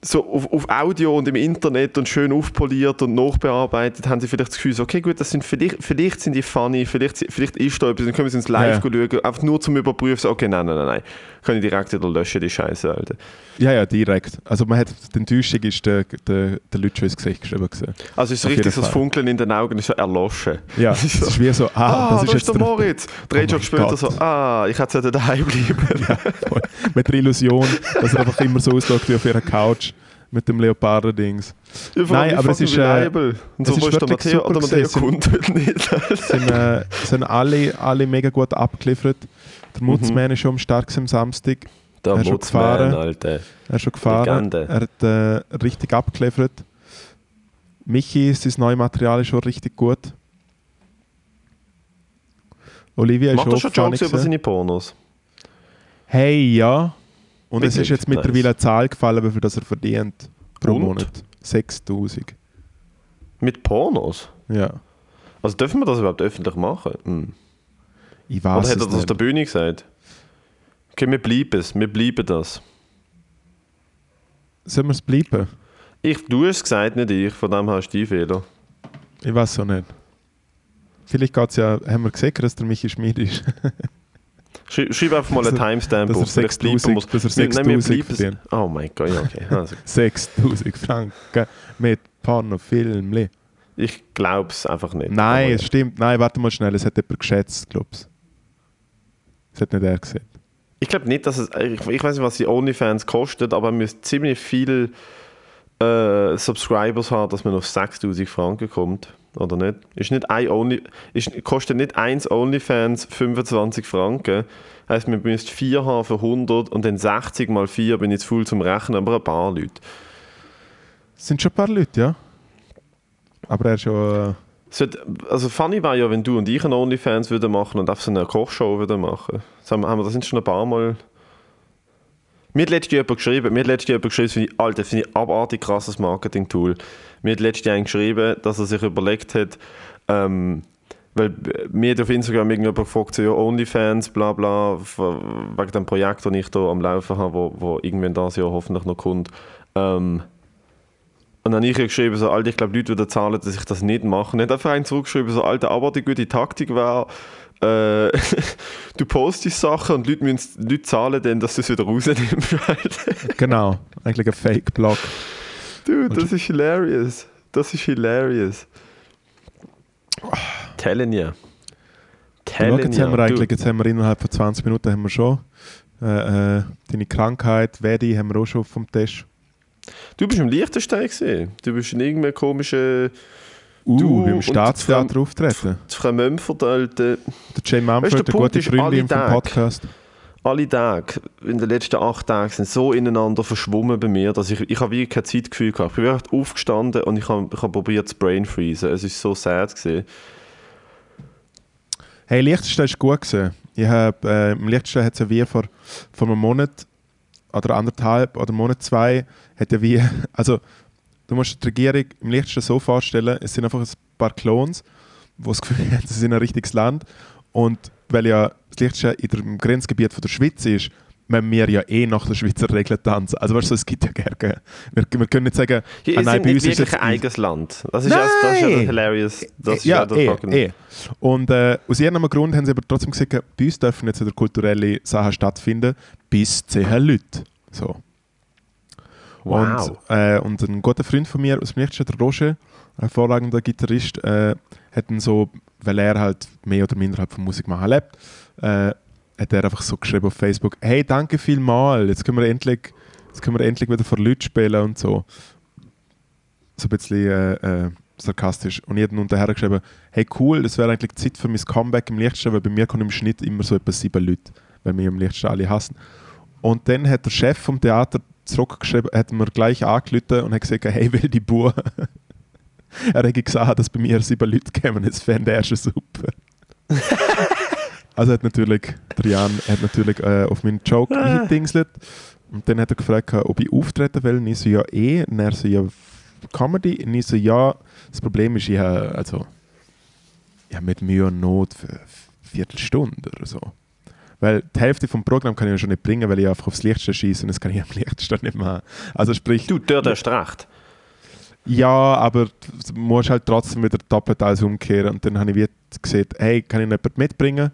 so auf, auf Audio und im Internet und schön aufpoliert und nachbearbeitet, haben sie vielleicht das Gefühl, so, okay gut, das sind vielleicht, vielleicht sind die funny, vielleicht, vielleicht ist da etwas, dann können wir es ins Live Ja. schauen, einfach nur zum Überprüfen, so, okay, nein, nein, nein, nein, können direkt wieder löschen, die Scheiße, Alter. Ja, ja, direkt. Also man hat, die Enttäuschung ist der, der, der Leute schon ins Gesicht geschrieben. Gewesen. Also es ist richtig so das. Funkeln in den Augen ist so erloschen. Ja, Das es ist so, ist wie so, ah, ah, das ist jetzt der Moritz. Drei Oh mein später so, ah, ich hätte daheim bleiben. Ja, voll. mit der Illusion, dass er einfach immer so aussieht wie auf ihrer Couch mit dem Leoparden-Dings. Ja, Nein, aber es ist, äh, es so ist wirklich Matteo, super gewesen. heute nicht. sind, äh, sind alle, alle mega gut abgeliefert. Der Mutzmann ist schon am gewesen am Samstag. Der Er ist schon Mutzmann, gefahren. Alter. Er ist schon gefahren. Legende. Er hat äh, richtig abgeliefert. Michi, sein neues Material ist schon richtig gut. Olivia ist Macht er auch schon Jokes über seine Pornos? Hey, ja. Und es ist jetzt mittlerweile eine Zahl gefallen, wie viel das er verdient pro Und? Monat. 6000. Mit Pornos? Ja. Also dürfen wir das überhaupt öffentlich machen? Hm. Ich Oder weiß hat er es das auf der Bühne gesagt? Okay, wir bleiben es, wir bleiben das. Sollen wir es bleiben? Ich, du hast es gesagt, nicht ich, von dem hast du die Fehler. Ich weiß auch nicht. Vielleicht geht es ja, haben wir gesehen, dass der Michi Schmid ist. Schreib, schreib einfach mal einen Timestamp auf. vielleicht 6000 wir's. dass er Wir- nein, wir 6000 bleiben es. verdient. Oh mein Gott, ja, okay. Also, 6000 Franken mit Pornofilmli. ich glaube es einfach nicht. Nein, Aber es stimmt. Nein, warte mal schnell. Es hat jemand geschätzt, glaube ich. Es hat nicht er gesehen. Ich glaube nicht, dass es. Ich, ich weiß nicht, was die OnlyFans kostet, aber man müsste ziemlich viel äh, Subscribers haben, dass man auf 6000 Franken kommt. Oder nicht? Ist nicht ein Only, ist, kostet nicht eins OnlyFans 25 Franken. Heißt, man müsste 4 haben für 100 und dann 60 mal 4 bin ich zu voll zum Rechnen, aber ein paar Leute. Es sind schon ein paar Leute, ja. Aber er ist schon. Äh, Es wird, also funny wäre ja, wenn du und ich einen OnlyFans würden machen und einfach so eine Kochshow würden machen. Das haben wir das sind schon ein paar Mal. Mir hat letztes Jahr jemand geschrieben, mir hat letztes Jahr jemand geschrieben, das finde ich, Alter, finde ich abartig krasses Marketing-Tool. Mir hat letztes Jahr einen geschrieben, dass er sich überlegt hat, ähm, weil mir auf Instagram irgendjemand gefragt, so, ja, OnlyFans, bla bla, wegen dem Projekt, das ich da am Laufen habe, wo, wo irgendwann das Jahr hoffentlich noch kommt. Ähm, und dann habe ich ihr geschrieben, so, Alter, ich glaube, Leute würden zahlen, dass ich das nicht mache. Und er hat einfach einen zurückgeschrieben, so, Alter, aber die gute Taktik wäre, äh, du postest Sachen und Leute, müssen, Leute zahlen dann, dass du es wieder rausnimmst. Genau. Eigentlich ein Fake-Blog. Dude, das ist hilarious. Das ist hilarious. Telling you. Schau, Telling jetzt haben wir eigentlich, jetzt haben wir innerhalb von 20 Minuten haben wir schon äh, äh, deine Krankheit, Vedi, haben wir auch schon vom Test. Du bist im Liechtenstein gesehen. Du bist in irgendeinem komischen Uh, Du beim Staatstheater auftreten. Das Frau Mumford, Alter, Der Jane Mumford, der gute Freundin vom Podcast. alle Tage in den letzten acht Tagen sind so ineinander verschwommen bei mir, dass ich, ich habe wirklich kein Zeitgefühl gehabt. Ich bin wirklich aufgestanden und ich habe, ich habe probiert zu brain freezen. Es ist so sad gewesen. Hey, Liechtenstein ist gut gewesen. Ich hab, äh, Im Liechtenstein hat es ja wie vor, vor einem Monat oder anderthalb oder Monat zwei, hat ja wie, also du musst die Regierung im Liechtenstein so vorstellen, es sind einfach ein paar Clones, die das Gefühl haben, sie sind ein richtiges Land und weil ja das Liechtenstein in im Grenzgebiet von der Schweiz ist, müssen wir ja eh nach der Schweizer Regel tanzen. Also weißt du, es gibt ja gerne. Wir, wir können nicht sagen, Hier ah, nein, bei uns ist jetzt ein eigenes Land. Das ist, ja, das ist ja Nein! hilarious. Das ist ja, der eh, eh. Und äh, aus irgendeinem Grund haben sie aber trotzdem gesagt, bei uns dürfen jetzt wieder kulturelle Sachen stattfinden, bis 10 Leute. So. Wow. Und, äh, und ein guter Freund von mir aus dem Lichtstedt, der Roger, ein hervorragender Gitarrist, äh, hat dann so, weil er halt mehr oder minder halt von Musik machen lebt, äh, hat er einfach so geschrieben auf Facebook, hey, danke vielmals, jetzt können wir endlich, jetzt können wir endlich wieder vor Leuten spielen und so. So ein bisschen äh, äh, sarkastisch. Und ich habe dann unterher geschrieben, hey cool, das wäre eigentlich Zeit für mein Comeback im Lichtstein, weil bei mir kommen im Schnitt immer so etwa sieben Leute, weil wir im Lichtstein alle hassen. Und dann hat der Chef vom Theater zurückgeschrieben, hat mir gleich angerufen und hat gesagt, hey, will die Bur. er hat gesagt, dass bei mir sieben Leute kommen, das fände er schon super. also hat natürlich, der Jan hat natürlich äh, auf meinen Joke eingedingselt und dann hat er gefragt, ob ich auftreten will. Und ich so, ja eh. Und er so, ja, Comedy? Und ich so, ja, das Problem ist, ich habe, also, ich habe mit Mühe und Not für eine Viertelstunde oder so. Weil die Hälfte vom Programm kann ich ja schon nicht bringen, weil ich einfach aufs Lichtstein schieße und das kann ich am Lichtstein nicht machen. Also sprich, Du, dort hast du recht. ja, aber du musst halt trotzdem wieder doppelt alles umkehren. Und dann habe ich wieder gesehen, hey, kann ich noch jemanden mitbringen?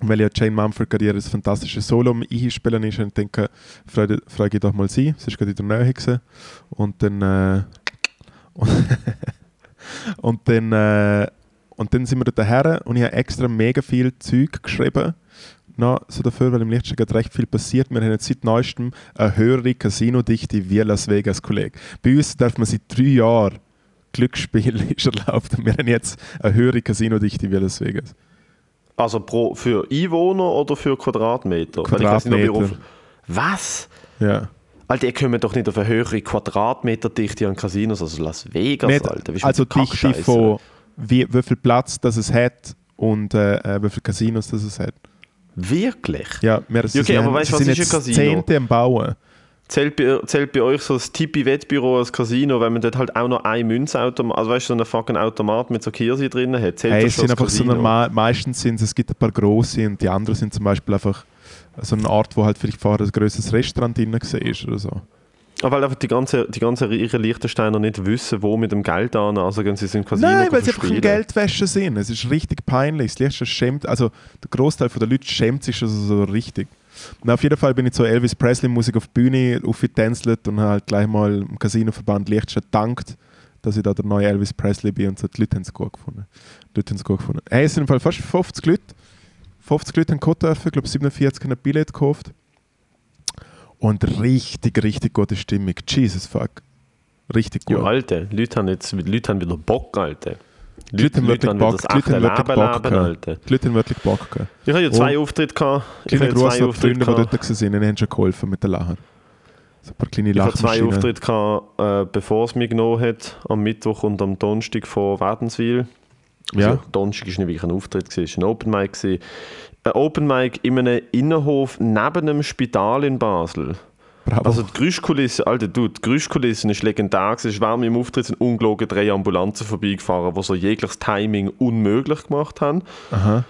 Und Weil ja Jane Mumford gerade ihr fantastisches Solo am einspielen ist und ich denke, frage, frage ich doch mal sie. Sie ist gerade in der Nähe gewesen. Und dann äh, und, und dann äh, und dann sind wir dort her und ich habe extra mega viel Zeug geschrieben noch so dafür, weil im Lichtstein gerade recht viel passiert. Wir haben jetzt seit neuestem eine höhere Casino-Dichte wie Las Vegas, Kollege. Bei uns darf man seit drei Jahren Glücksspiel ist erlaubt und wir haben jetzt eine höhere Casino-Dichte wie Las Vegas. Also pro, für Einwohner oder für Quadratmeter? Weiss nicht, Quadratmeter. auf- Was? Ja. Alter, ihr kommt doch nicht auf eine höhere Quadratmeterdichte an Casinos als Las Vegas, Nicht, Alter. Also Dichte von wie, wie viel Platz das es hat und äh, äh, wie viele Casinos das es hat. Wirklich? Ja, wir Ja, okay, aber weißt was sind ist ein jetzt Casino? Zehnte am Bauen. Zählt bei, zählt bei euch so das Tippi-Wettbüro als Casino, wenn man dort halt auch noch ein Münzautomat, also weißt du, so einen fucking Automat mit so Kirsi drin hat? Zählt Hey, es sind einfach so Casino? normal, meistens sind es, gibt ein paar große und die anderen sind zum Beispiel einfach so eine Art, wo halt vielleicht vorher ein größeres Restaurant drin war oder so. Ah, weil einfach die ganzen die ganze reichen Liechtensteiner nicht wissen, wo mit dem Geld an, also gehen sie ins Casino Nein, weil sie einfach ein verspielen. Geldwäsche sind. Es ist richtig peinlich. Das Liebste schämt, also der Großteil der Leute schämt sich schon so, so richtig. Und auf jeden Fall bin ich zu Elvis Presley Musik auf die Bühne aufgetänzelt und habe halt gleich mal im Casinoverband Lichtstein gedankt, dass ich da der neue Elvis Presley bin und so. Die Leute haben es gut gefunden. Die Leute haben es gut gefunden. Hey, es sind im Fall fast 50 Leute. 50 Leute haben gekommen dürfen, ich glaube 47 haben ein Billett gekauft. Und richtig, richtig gute Stimmung. Jesus fuck. Richtig gut. Ja, Alter, Leute haben, jetzt, Leute haben wieder Bock, Alter. Leute haben wirklich Bock, Leute haben wirklich Bock. Alter. Leute haben wirklich Bock. Ich habe ja zwei Auftritte gehabt. Ich ja Gruß zwei an die Freunde, Auftritte die dort waren, die haben schon geholfen mit den Lachen. So ein paar kleine Ich habe zwei. Auftritte gehabt, äh, bevor es mich genommen hat, am Mittwoch und am Donnerstag von Wädenswil. Ja. Also, Donnerstag war nicht wirklich ein Auftritt, es war ein Open Mic. Ein Open Mic in einem Innenhof neben einem Spital in Basel. Bravo. Also die Geräuschkulisse, Alter, du, die Geräuschkulisse ist legendär. Es ist während meinem Auftritt sind ungelogen drei Ambulanzen vorbeigefahren, die so jegliches Timing unmöglich gemacht haben. Aha.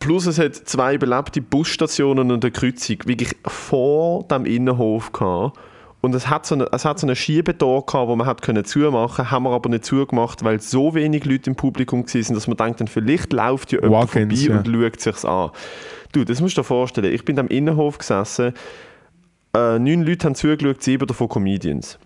Plus es hat zwei belebte Busstationen und eine Kreuzung wirklich vor dem Innenhof gehabt. Und es hat so eine, es hat so eine Schiebetor gehabt, wo man hat können zumachen, haben wir aber nicht zugemacht, weil so wenig Leute im Publikum waren, dass man denkt, dann vielleicht läuft ja jemand vorbei ja. und schaut sich's an. Du, das musst du dir vorstellen. Ich bin am Innenhof gesessen, äh, neun Leute haben zugeschaut, sieben davon Comedians.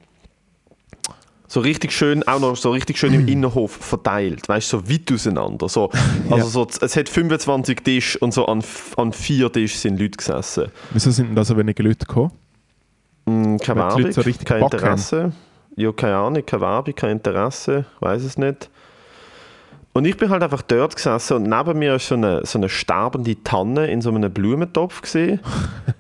So richtig schön, auch noch so richtig schön im Innenhof verteilt, weißt du, so weit auseinander. So, also Ja. so, es hat 25 Tische und so an, an vier Tischen sind Leute gesessen. Wieso sind denn da so wenige Leute gekommen? Mm, keine Werbung, so kein Bock Interesse. Ja, keine Ahnung, keine Werbung, kein Interesse, weiß es nicht. Und ich bin halt einfach dort gesessen und neben mir ist so eine, so eine sterbende Tanne in so einem Blumentopf gesehen.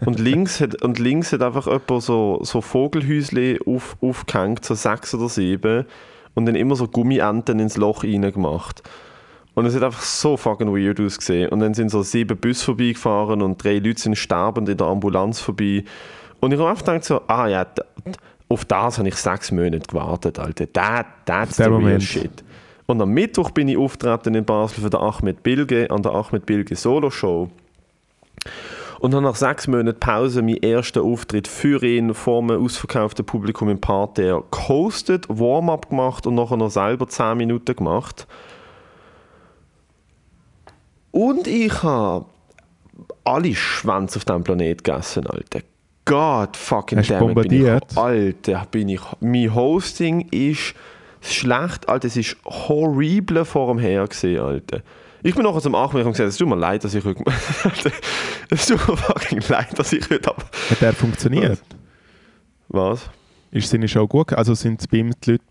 und, links hat, und links hat einfach jemand so, so Vogelhäusle auf, aufgehängt, so sechs oder sieben. Und dann immer so Gummienten ins Loch reingemacht. Und es hat einfach so fucking weird ausgesehen. Und dann sind so sieben Busse vorbeigefahren und drei Leute sind sterbend in der Ambulanz vorbei. Und ich habe einfach gedacht so, ah ja, auf das habe ich sechs Monate gewartet, Alter. That, that's the real shit. Und am Mittwoch bin ich auftreten in Basel für den Ahmed Bilge, an der Ahmed Bilge Solo Show. Und habe nach sechs Monaten Pause meinen ersten Auftritt für ihn vor einem ausverkauften Publikum im Parterre gehostet, Warm-up gemacht und nachher noch selber 10 Minuten gemacht. Und ich habe alle Schwänze auf diesem Planet gegessen, Alter. God fucking Hast damn it, bin ich, bombardiert? Alter, bin ich... Mein Hosting ist schlecht, Alter. Es ist horrible vor dem Her gesehen, Alter. Ich bin nachher zum Achmeln und gesagt, es tut mir leid, dass ich heute... Es tut mir fucking leid, dass ich heute... ab- Hat der funktioniert? Was? Ist seine Show gut? Also sind bei ihm die Leute...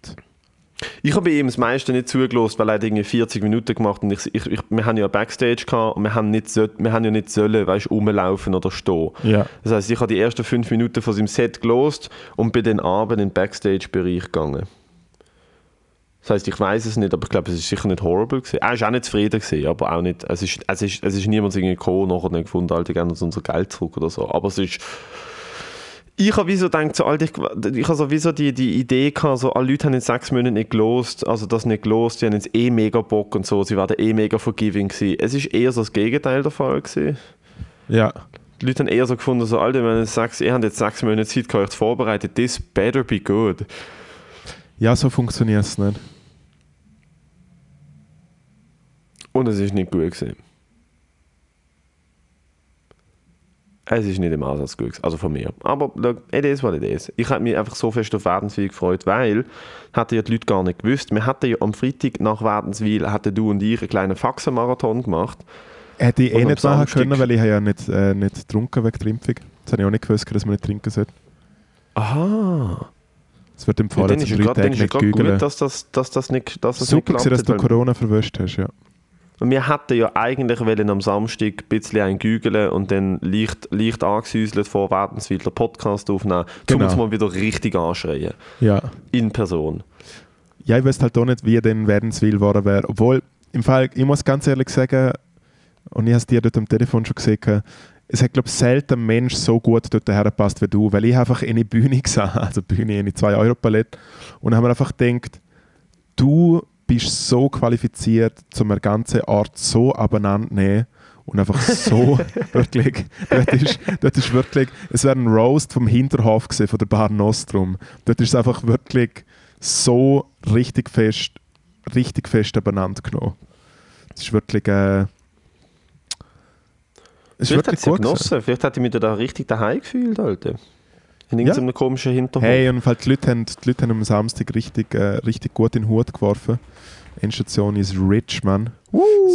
Ich habe bei ihm das meiste nicht zugelassen, weil er hat irgendwie 40 Minuten gemacht und ich, ich, ich, wir haben ja Backstage gehabt und wir haben, nicht, so- wir haben ja nicht sollen, weißt, rumlaufen oder stehen. Ja. Das heißt, ich habe die ersten fünf Minuten von seinem Set gelost und bin dann abend in den Backstage-Bereich gegangen. Das heißt, ich weiß es nicht, aber ich glaube, es ist sicher nicht horrible gewesen. Er ist auch nicht zufrieden gewesen, aber auch nicht. Es ist, es ist, es ist niemand irgendwie gekommen nachher und hat gefunden, Alter, gerne uns unser Geld zurück oder so. Aber es ist. Ich habe wieso gedacht, so, Alter, ich, ich habe sowieso die, die Idee gehabt, so, alle Leute haben in sechs Monaten nicht gelost, also das nicht gelost, die haben jetzt eh mega Bock und so, sie werden eh mega forgiving gewesen. Es ist eher so das Gegenteil der Fall gewesen. Ja. Die Leute haben eher so gefunden, so, Alter, wenn ihr, sechs, ihr habt jetzt sechs Monate Zeit, gehabt, euch zu vorbereiten, this better be good. Ja, so funktioniert es nicht. Und es ist nicht gut gewesen. Es ist nicht im Ansatz gut also von mir. Aber look, it is what it is. Ich habe mich einfach so fest auf Wädenswil gefreut, weil, hatten ja die Leute gar nicht gewusst, wir hatten ja am Freitag nach Wädenswil, hatten du und ich einen kleinen Faxenmarathon gemacht. Hätte ich eh nicht machen können, weil ich habe ja nicht, äh, nicht getrunken wegen der Impfung. Das habe ich auch nicht gewusst, dass man nicht trinken sollte. Aha. Es wird empfohlen, ja, dann ist es nicht gerade gut, dass das, dass das nicht, dass das Super, nicht dass du Corona verwischt hast, ja. Und wir hätten ja eigentlich wollen am Samstag ein bisschen ein Gügeln und dann leicht, leicht angesäuselt vor Wädenswil den Podcast aufnehmen, um Genau. uns mal wieder richtig anschreien. Ja. In Person. Ja, ich weiß halt auch nicht, wie denn Wädenswil geworden wäre. Obwohl, im Fall, ich muss ganz ehrlich sagen, und ich habe es dir dort am Telefon schon gesehen, es hat, glaube ich, selten ein Mensch so gut dort hergepasst wie du, weil ich einfach in die Bühne gesehen also Bühne in die 2 Euro Palette und habe mir einfach gedacht, du bist so qualifiziert, um eine ganze Art so abeinander zu nehmen und einfach so wirklich, dort ist, dort ist wirklich, es wäre ein Roast vom Hinterhof gewesen, von der Bar Nostrum. Dort ist es einfach wirklich so richtig fest, richtig fest abeinander genommen. Es ist wirklich, äh, es ist Vielleicht hat wirklich sie ja gut gewesen. genossen. Vielleicht hätte ich mich da richtig daheim gefühlt, Alter. In irgendeinem komischen Hinterhof. Hey, und halt die, Leute haben, die Leute haben am Samstag richtig, äh, richtig gut in den Hut geworfen. Endstation ist rich, man.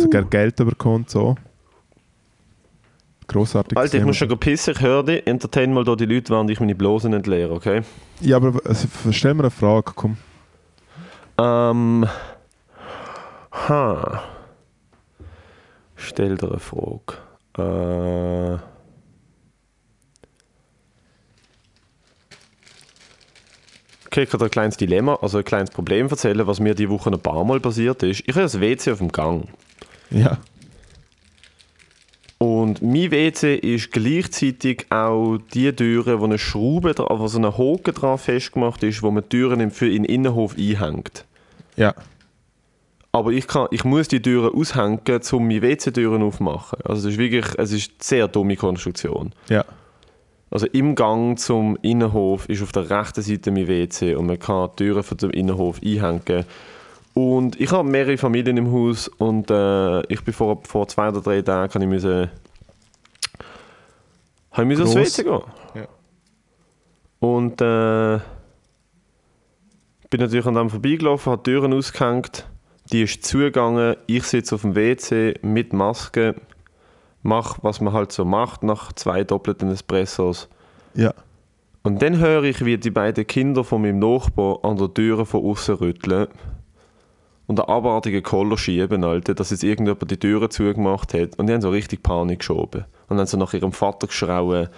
Sogar Geld bekommt, so. Grossartig. Alter, ich gesehen. muss schon pissen, ich höre dich. Entertain mal da die Leute, während ich meine Blosen entleere, okay? Ja, aber also, stell mir eine Frage, komm. Ähm. Ha. Stell dir eine Frage. Äh. Okay, ich kann dir ein kleines Dilemma, also ein kleines Problem erzählen, was mir die Woche ein paar Mal passiert ist. Ich habe das WC auf dem Gang. Ja. Und mein WC ist gleichzeitig auch die Türe, wo eine Schraube, wo so eine Haken dran festgemacht ist, wo man die Türen im- für in den Innenhof einhängt. Ja. Aber ich, kann, ich muss die Türen aushängen, um meine WC-Türen aufzumachen. Also es ist wirklich es ist eine sehr dumme Konstruktion. Ja. Also im Gang zum Innenhof ist auf der rechten Seite mein WC und man kann die Türen von dem Innenhof einhängen. Und ich habe mehrere Familien im Haus und äh, ich bin vor, vor zwei oder drei Tagen kann ich müssen, habe ich müssen Gross. WC gehen. Ja. Und äh, bin natürlich an dem vorbeigelaufen, habe die Türen ausgehängt, die ist zugegangen, ich sitze auf dem WC mit Maske, mache, was man halt so macht nach zwei doppelten Espressos. Ja. Und dann höre ich, wie die beiden Kinder von meinem Nachbar an der Tür von außen rütteln und einen abartigen Koller schieben, Alter, dass jetzt irgendjemand die Türe zugemacht hat. Und die haben so richtig Panik geschoben. Und haben so nach ihrem Vater geschrauen.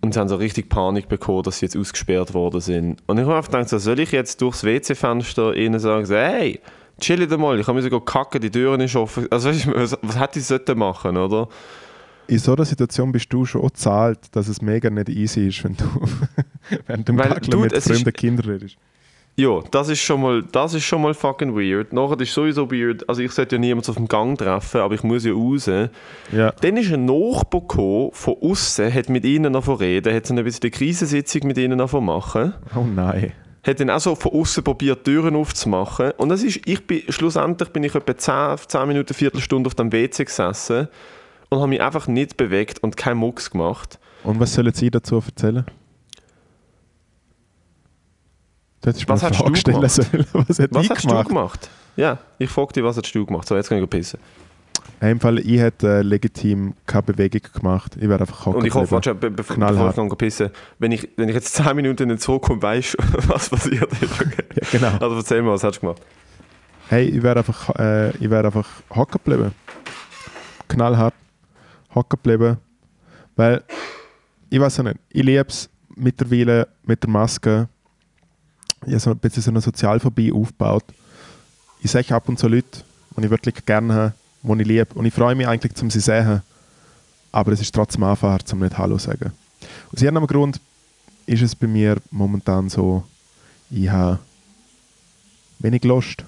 Und sie haben so richtig Panik bekommen, dass sie jetzt ausgesperrt worden sind. Und ich habe einfach gedacht, so, soll ich jetzt durchs WC-Fenster ihnen sagen, hey, chill da mal, ich sogar kacken, die Türen ist offen. Also weißt du, was, was hätte ich machen, oder? In so einer Situation bist du schon zahlt, dass es mega nicht easy ist, wenn du während dem Weil, dude, mit fremden Kindern redest. Ja, das ist schon mal, das ist schon mal fucking weird. Nachher ist sowieso weird, also ich sollte ja niemanden auf dem Gang treffen, aber ich muss ja raus. Ja. Dann ist ein Nachbar gekommen, von außen, hat mit ihnen noch reden, hat so ein bisschen eine Krisensitzung mit ihnen noch machen. Oh nein. Hat dann auch so von außen probiert, Türen aufzumachen. Und das ist, ich bin, schlussendlich bin ich etwa 10, 10 Minuten, Viertelstunde auf dem WC gesessen und habe mich einfach nicht bewegt und keinen Mucks gemacht. Und was sollen Sie dazu erzählen? Du Was hast du gemacht? sollen. Was hat Was hast gemacht? du gemacht? Ja, ich frage dich, was hast du gemacht? So, jetzt kann ich pissen. Dem Fall, ich hätte äh, legitim keine Bewegung gemacht. Ich wäre einfach hocken Und ich hoffe, warte, be be bevor ich pissen, wenn ich, wenn ich jetzt 10 Minuten nicht zurückkomme, weißt du, was passiert ist. Ja, genau. Also erzähl mal, was hast du gemacht? Hey, ich wäre einfach, äh, ich wär einfach hocken geblieben. Knallhart hocken geblieben. Weil, ich weiß auch nicht, ich liebe es mittlerweile mit der Maske. Ich habe so ein bisschen so eine Sozialphobie aufgebaut. Ich sehe ab und zu Leute, die ich wirklich gerne habe, die ich liebe. Und ich freue mich eigentlich, zum sie sehen. Aber es ist trotzdem einfach, zum nicht Hallo zu sagen. Aus irgendeinem Grund ist es bei mir momentan so, ich habe wenig Lust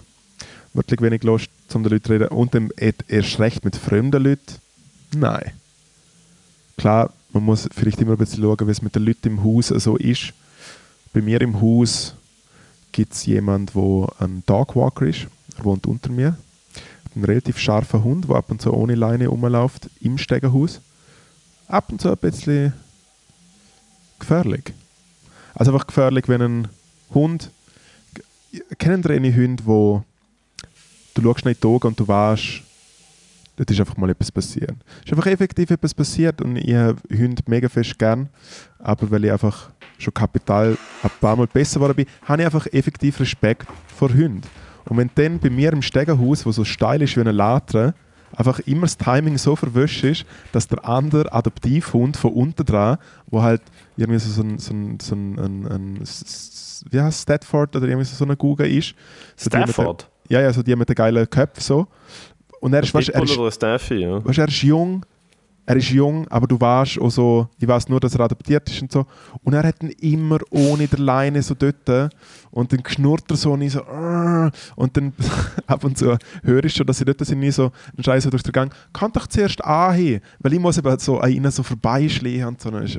wirklich wenig Lust, um den Leuten zu reden. Und dann erst recht mit fremden Leuten. Nein. Klar, man muss vielleicht immer ein bisschen schauen, wie es mit den Leuten im Haus so ist. Bei mir im Haus gibt es jemanden, der ein Dogwalker ist. Er wohnt unter mir. Ein relativ scharfer Hund, der ab und zu ohne Leine rumläuft im Stegenhaus. Ab und zu ein bisschen gefährlich. Also einfach gefährlich, wenn ein Hund. Kennen eine Hunde, wo du schaust nicht die und du weißt, dort ist einfach mal etwas passiert. Es ist einfach effektiv etwas passiert und ich habe Hunde mega fest gern, aber weil ich einfach schon Kapital ein paar Mal besser geworden bin, habe ich einfach effektiv Respekt vor Hunden. Und wenn dann bei mir im Stegenhaus, wo so steil ist wie eine Latre, einfach immer das Timing so verwischt ist, dass der andere Adoptivhund von unten dran, wo halt irgendwie so, so ein, so ein, so ein, ein, ein wie heißt Stafford oder irgendwie so eine Google ist. So Stafford? ja, ja, so die mit den geilen Köpfen so. Und er ist, weißt, er ist, Staffy, ja. weißt, er ist jung, er ist jung, aber du weißt auch so, ich weiß nur, dass er adoptiert ist und so. Und er hat ihn immer ohne der Leine so dort und dann knurrt er so und ich so und dann ab und zu höre ich schon, dass sie dort sind, nie so ein Scheiß durch den Gang. Kann doch zuerst anheben, weil ich muss eben so an ihnen so vorbeischleichen und so. Dann ist.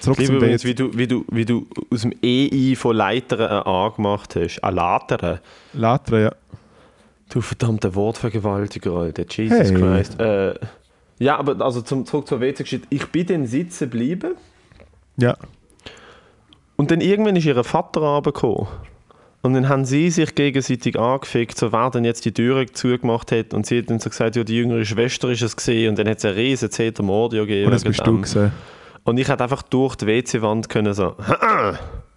Zurück Ich zum übrigens, wie du, wie, du, wie du aus dem EI von Leitern ein A gemacht hast. Ein Lateren. Latre, ja. Du verdammter Wortvergewaltiger, Alter. Jesus Hey. Christ. Äh, ja, aber also zum, zurück zur WC-Geschichte. Ich bin dann sitzen geblieben Ja. und dann irgendwann ist ihr Vater runtergekommen. Und dann haben sie sich gegenseitig angefickt, so wer denn jetzt die Türe zugemacht hat. Und sie hat dann so gesagt, ja, die jüngere Schwester ist es gesehen. Und dann hat es einen riesen Zeter Mordio gegeben. Und das bist dem. du gesehen. Und ich hätte einfach durch die WC-Wand können so,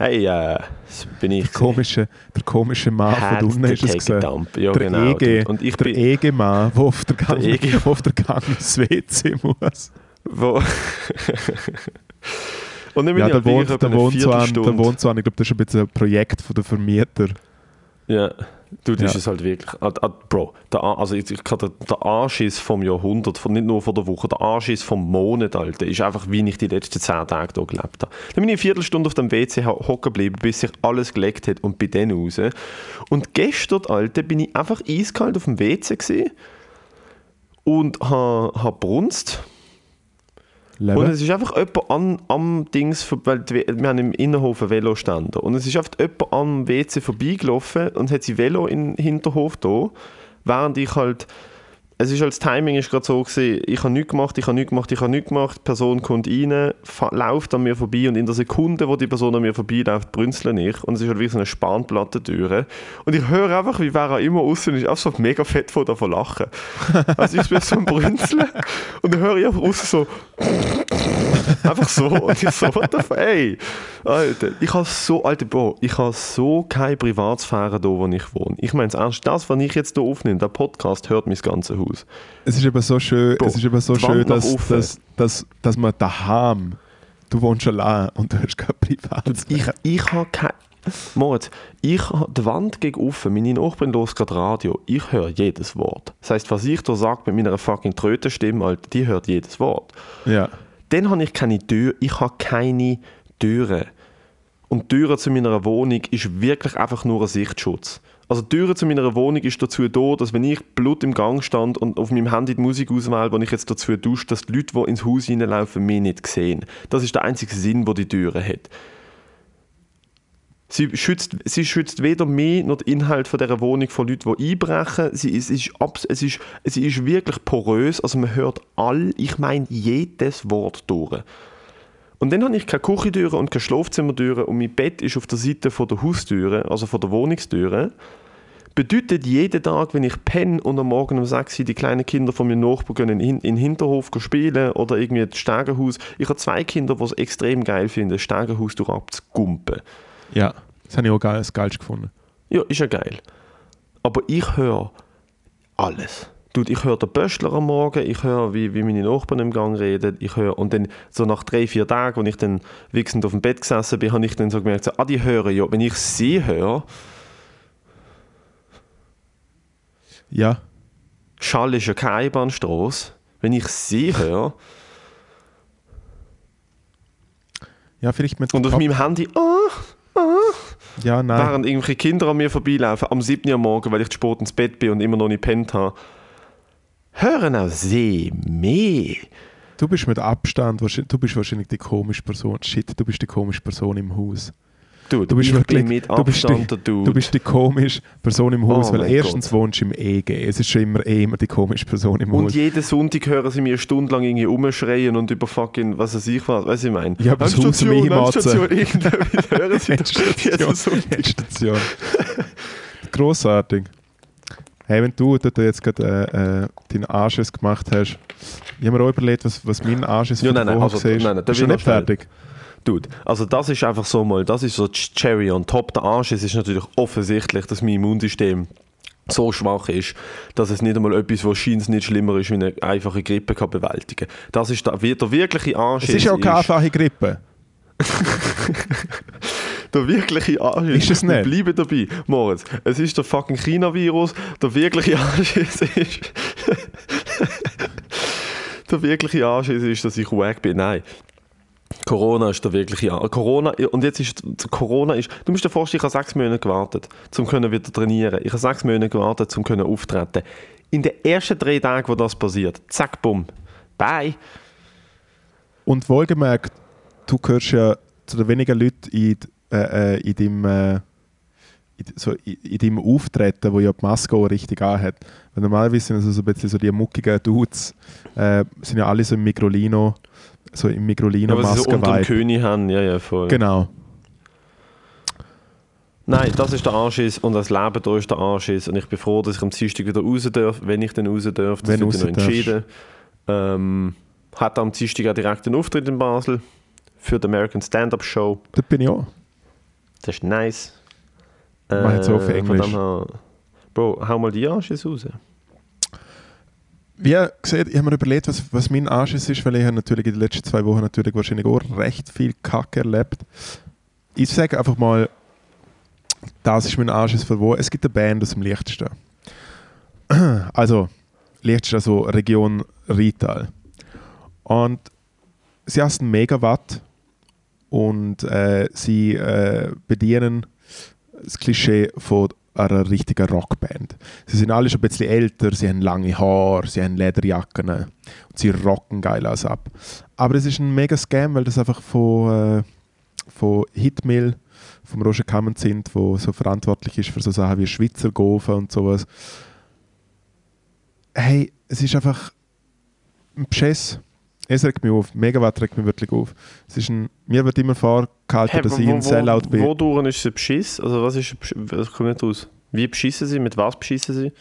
hey, äh, das bin ich. Der komische, der komische Mann von Hat unten den ist es gesehen. Ja, der genau. EG, Und ich der bin, EG-Mann, der auf der Gang, Der EG. wo auf der Gang ins WC muss. wo Und dann bin Ja, ich halt wohnt, der wohnt so an, der wohnt so an, ich glaube, das ist ein bisschen ein Projekt von der Vermieter. Ja, du, das Ja. ist es halt wirklich. Ah, ah, Bro, der, also ich, ich kann der, der Anschiss vom Jahrhundert, von, nicht nur von der Woche, der Anschiss vom Monat, Alter, ist einfach, wie ich die letzten zehn Tage hier gelebt habe. Dann bin ich eine Viertelstunde auf dem WC ho- hocken geblieben, bis sich alles gelegt hat und bin dann raus. Und gestern, Alter, bin ich einfach eiskalt auf dem WC gewesen und habe ha brunst. Und Leben. es ist einfach jemand an, am Dings, weil wir haben im Innenhof einen Veloständer. Und es ist einfach jemand am WC vorbeigelaufen und hat sein Velo den Hinterhof da, während ich halt es ist das Timing ist gerade so gewesen, ich habe nichts gemacht, ich habe nichts gemacht, ich habe nichts gemacht, die Person kommt rein, läuft an mir vorbei und in der Sekunde, wo die Person an mir vorbeiläuft, brünzle ich und es ist halt wie so eine Spanplattentüre und ich höre einfach, wie wer auch immer außen ist, einfach so mega fett von davon lachen. Also ich bin so am Brünzeln und dann höre ich einfach außen so einfach so und ich so, what the fuck, ey, Alter, ich habe so, Alter, Bro, ich habe so keine Privatsphäre da, wo ich wohne. Ich meine ernst, das, was ich jetzt hier aufnehme, der Podcast hört mein ganzes Haus. Es ist eben so schön, Bro, es ist eben so schön dass, dass, dass, dass man daheim, du wohnst allein und du hast keine Privatsphäre. Ich, ich habe keine. Moritz, ich habe die Wand gegen offen, meine Nachbarin los gerade Radio, ich höre jedes Wort. Das heisst, was ich da sage mit meiner fucking Trötenstimme, Alter, die hört jedes Wort. Ja. Dann habe ich keine Tür, ich habe keine Türen. Und die Türe zu meiner Wohnung ist wirklich einfach nur ein Sichtschutz. Also die Türe zu meiner Wohnung ist dazu da, dass wenn ich Blut im Gang stand und auf meinem Handy die Musik auswähle, die ich jetzt dazu dusche, dass die Leute, die ins Haus reinlaufen, mich nicht sehen. Das ist der einzige Sinn, den die Türe hat. Sie schützt, sie schützt weder mich noch den Inhalt von dieser Wohnung vor Leuten, die einbrechen. Sie ist, ist, abs- es ist, sie ist wirklich porös. Also man hört all, ich meine jedes Wort durch. Und dann habe ich keine Küchentüre und keine Schlafzimmertüre und mein Bett ist auf der Seite von der Haustüre, also von der Wohnungstüre. Bedeutet jeden Tag, wenn ich penne und am Morgen um 6 Uhr die kleinen Kinder von meinem Nachbarn gehen in, in den Hinterhof spielen oder irgendwie das Stegenhaus. Ich habe zwei Kinder, die es extrem geil finden, das Stegenhaus durch abzugumpen. Ja, das habe ich auch geil, das Geilste gefunden. Ja, ist ja geil. Aber ich höre alles. Dude, ich höre den Böschler am Morgen, ich höre, wie, wie meine Nachbarn im Gang reden, ich höre, und dann so nach drei, vier Tagen, als ich dann wichsend auf dem Bett gesessen bin, habe ich dann so gemerkt, so, ah, die hören ja, wenn ich sie höre, Ja, Schall ist ja keine Einbahnstrasse, wenn ich sie höre, ja vielleicht mit und auf meinem Handy, ah, Ja, nein. während irgendwelche Kinder an mir vorbeilaufen, am 7. Uhr Morgen, weil ich zu spät ins Bett bin und immer noch nicht pennt habe, hören auch sie mehr. Du bist mit Abstand, wahrscheinlich- du bist wahrscheinlich die komische Person. Shit, du bist die komische Person im Haus. Dude, Du bist ich wirklich mit du bist die. Du bist die komische Person im Haus, Oh weil mein erstens Gott. wohnst du im EG. Es ist schon immer eh immer die komische Person im Und Haus. jeden Sonntag hören sie mir stundenlang irgendwie rumschreien und über fucking, was weiß ich was, weißt du, ich meine. Ja, aber das Haus. Endstation, irgendetwas hören sie jeden Sonntag. Endstation. Grossartig. Hey, wenn du dort jetzt gerade äh, äh, deinen Anschiss gemacht hast, ich habe mir auch überlegt, was, was mein Anschiss Ja, nein, nein, also, nein, nein, du will nicht ich noch schnell. Dude, also das ist einfach so mal, das ist so die Cherry on top. Der Arsch es ist natürlich offensichtlich, dass mein Immunsystem so schwach ist, dass es nicht einmal etwas, was scheint nicht schlimmer ist, wie eine einfache Grippe kann bewältigen. Das ist der, der wirkliche Arsch. Es ist ja auch keine einfache Grippe. Der wirkliche Arsch Ist es nicht? Wir bleiben dabei. Moritz, es ist der fucking China-Virus. Der wirkliche Arsch ist... der wirkliche Arsch ist, ist, dass ich wack bin. Nein. Corona ist der wirkliche Arsch. Corona, und jetzt ist... Corona ist... Du musst dir vorstellen, ich habe sechs Monate gewartet, um können wieder trainieren. Ich habe sechs Monate gewartet, um können auftreten. In den ersten drei Tagen, wo das passiert, zack, bumm, bye. Und wohlgemerkt, du gehörst ja zu den wenigen Leuten in, äh, äh, in deinem, äh, in, so, in, in deinem Auftreten, wo ja die Maske auch richtig anhat. Normalerweise sind also so ein bisschen so die muckigen Dudes, äh, sind ja alle so im Migrolino, so im migrolino Ja, was sie so unter dem Maske König haben, ja, ja, voll. Genau. Nein, das ist der Anschiss und das Leben da ist der Anschiss und ich bin froh, dass ich am Dienstag wieder raus darf, wenn ich dann raus darf. Das Wenn wird ja noch entschieden. Ähm, hat am Dienstag auch direkt einen Auftritt in Basel für die American Stand-Up Show. Da bin ich auch. Das ist nice. Mach jetzt auf von Englisch. her- Bro, hau mal die Anschiss raus. Wie gesagt, ich habe mir überlegt, was, was mein Anschiss ist, weil ich habe natürlich in den letzten zwei Wochen natürlich wahrscheinlich auch recht viel Kacke erlebt. Ich sage einfach mal, das ist mein Anschiss von wo. Es gibt eine Band aus dem Liechtenstein. Also, Liechtenstein, also Region Rital. Und sie heißen Megawatt und äh, sie äh, bedienen das Klischee von einer richtigen Rockband. Sie sind alle schon ein bisschen älter, sie haben lange Haare, sie haben Lederjacken und sie rocken geil alles ab. Aber es ist ein mega Scam, weil das einfach von, äh, von Hitmill, vom Roger Kamen sind, wo so verantwortlich ist für so Sachen wie Schweizer Gofen und sowas. Hey, es ist einfach ein Beschiss. Es regt mich auf. Megawatt regt mich wirklich auf. Es ist ein, mir wird immer vorgehalten, Hä, dass ich ein Sellout bin. Wodurch ist es Beschiss? Also was ist was kommt nicht raus? Wie beschissen sie? Mit was beschissen sie?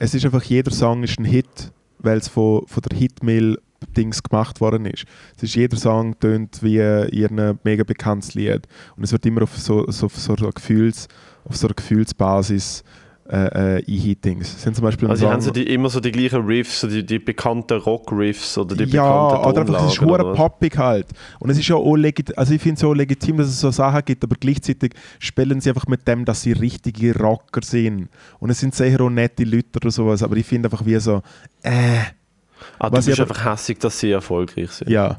es ist einfach, jeder Song ist ein Hit, weil es von, von der Hitmill-Dings gemacht worden ist. Es ist, jeder Song tönt wie ihr mega bekanntes Lied. Und es wird immer auf so, so, auf so, einer, Gefühls, auf so einer Gefühlsbasis äh, äh, einhitings. Es sind zum Beispiel Also haben sie die, immer so die gleichen Riffs, so die, die bekannten Rock-Riffs oder die ja, bekannten oder einfach, es ist oder poppig halt. Und es ist ja auch legit, also ich finde es auch legitim, dass es so Sachen gibt, aber gleichzeitig spielen sie einfach mit dem, dass sie richtige Rocker sind. Und es sind sicher auch nette Leute oder sowas, aber ich finde einfach wie so, äh, Ah, du bist aber- einfach hässig, dass sie erfolgreich sind. ja.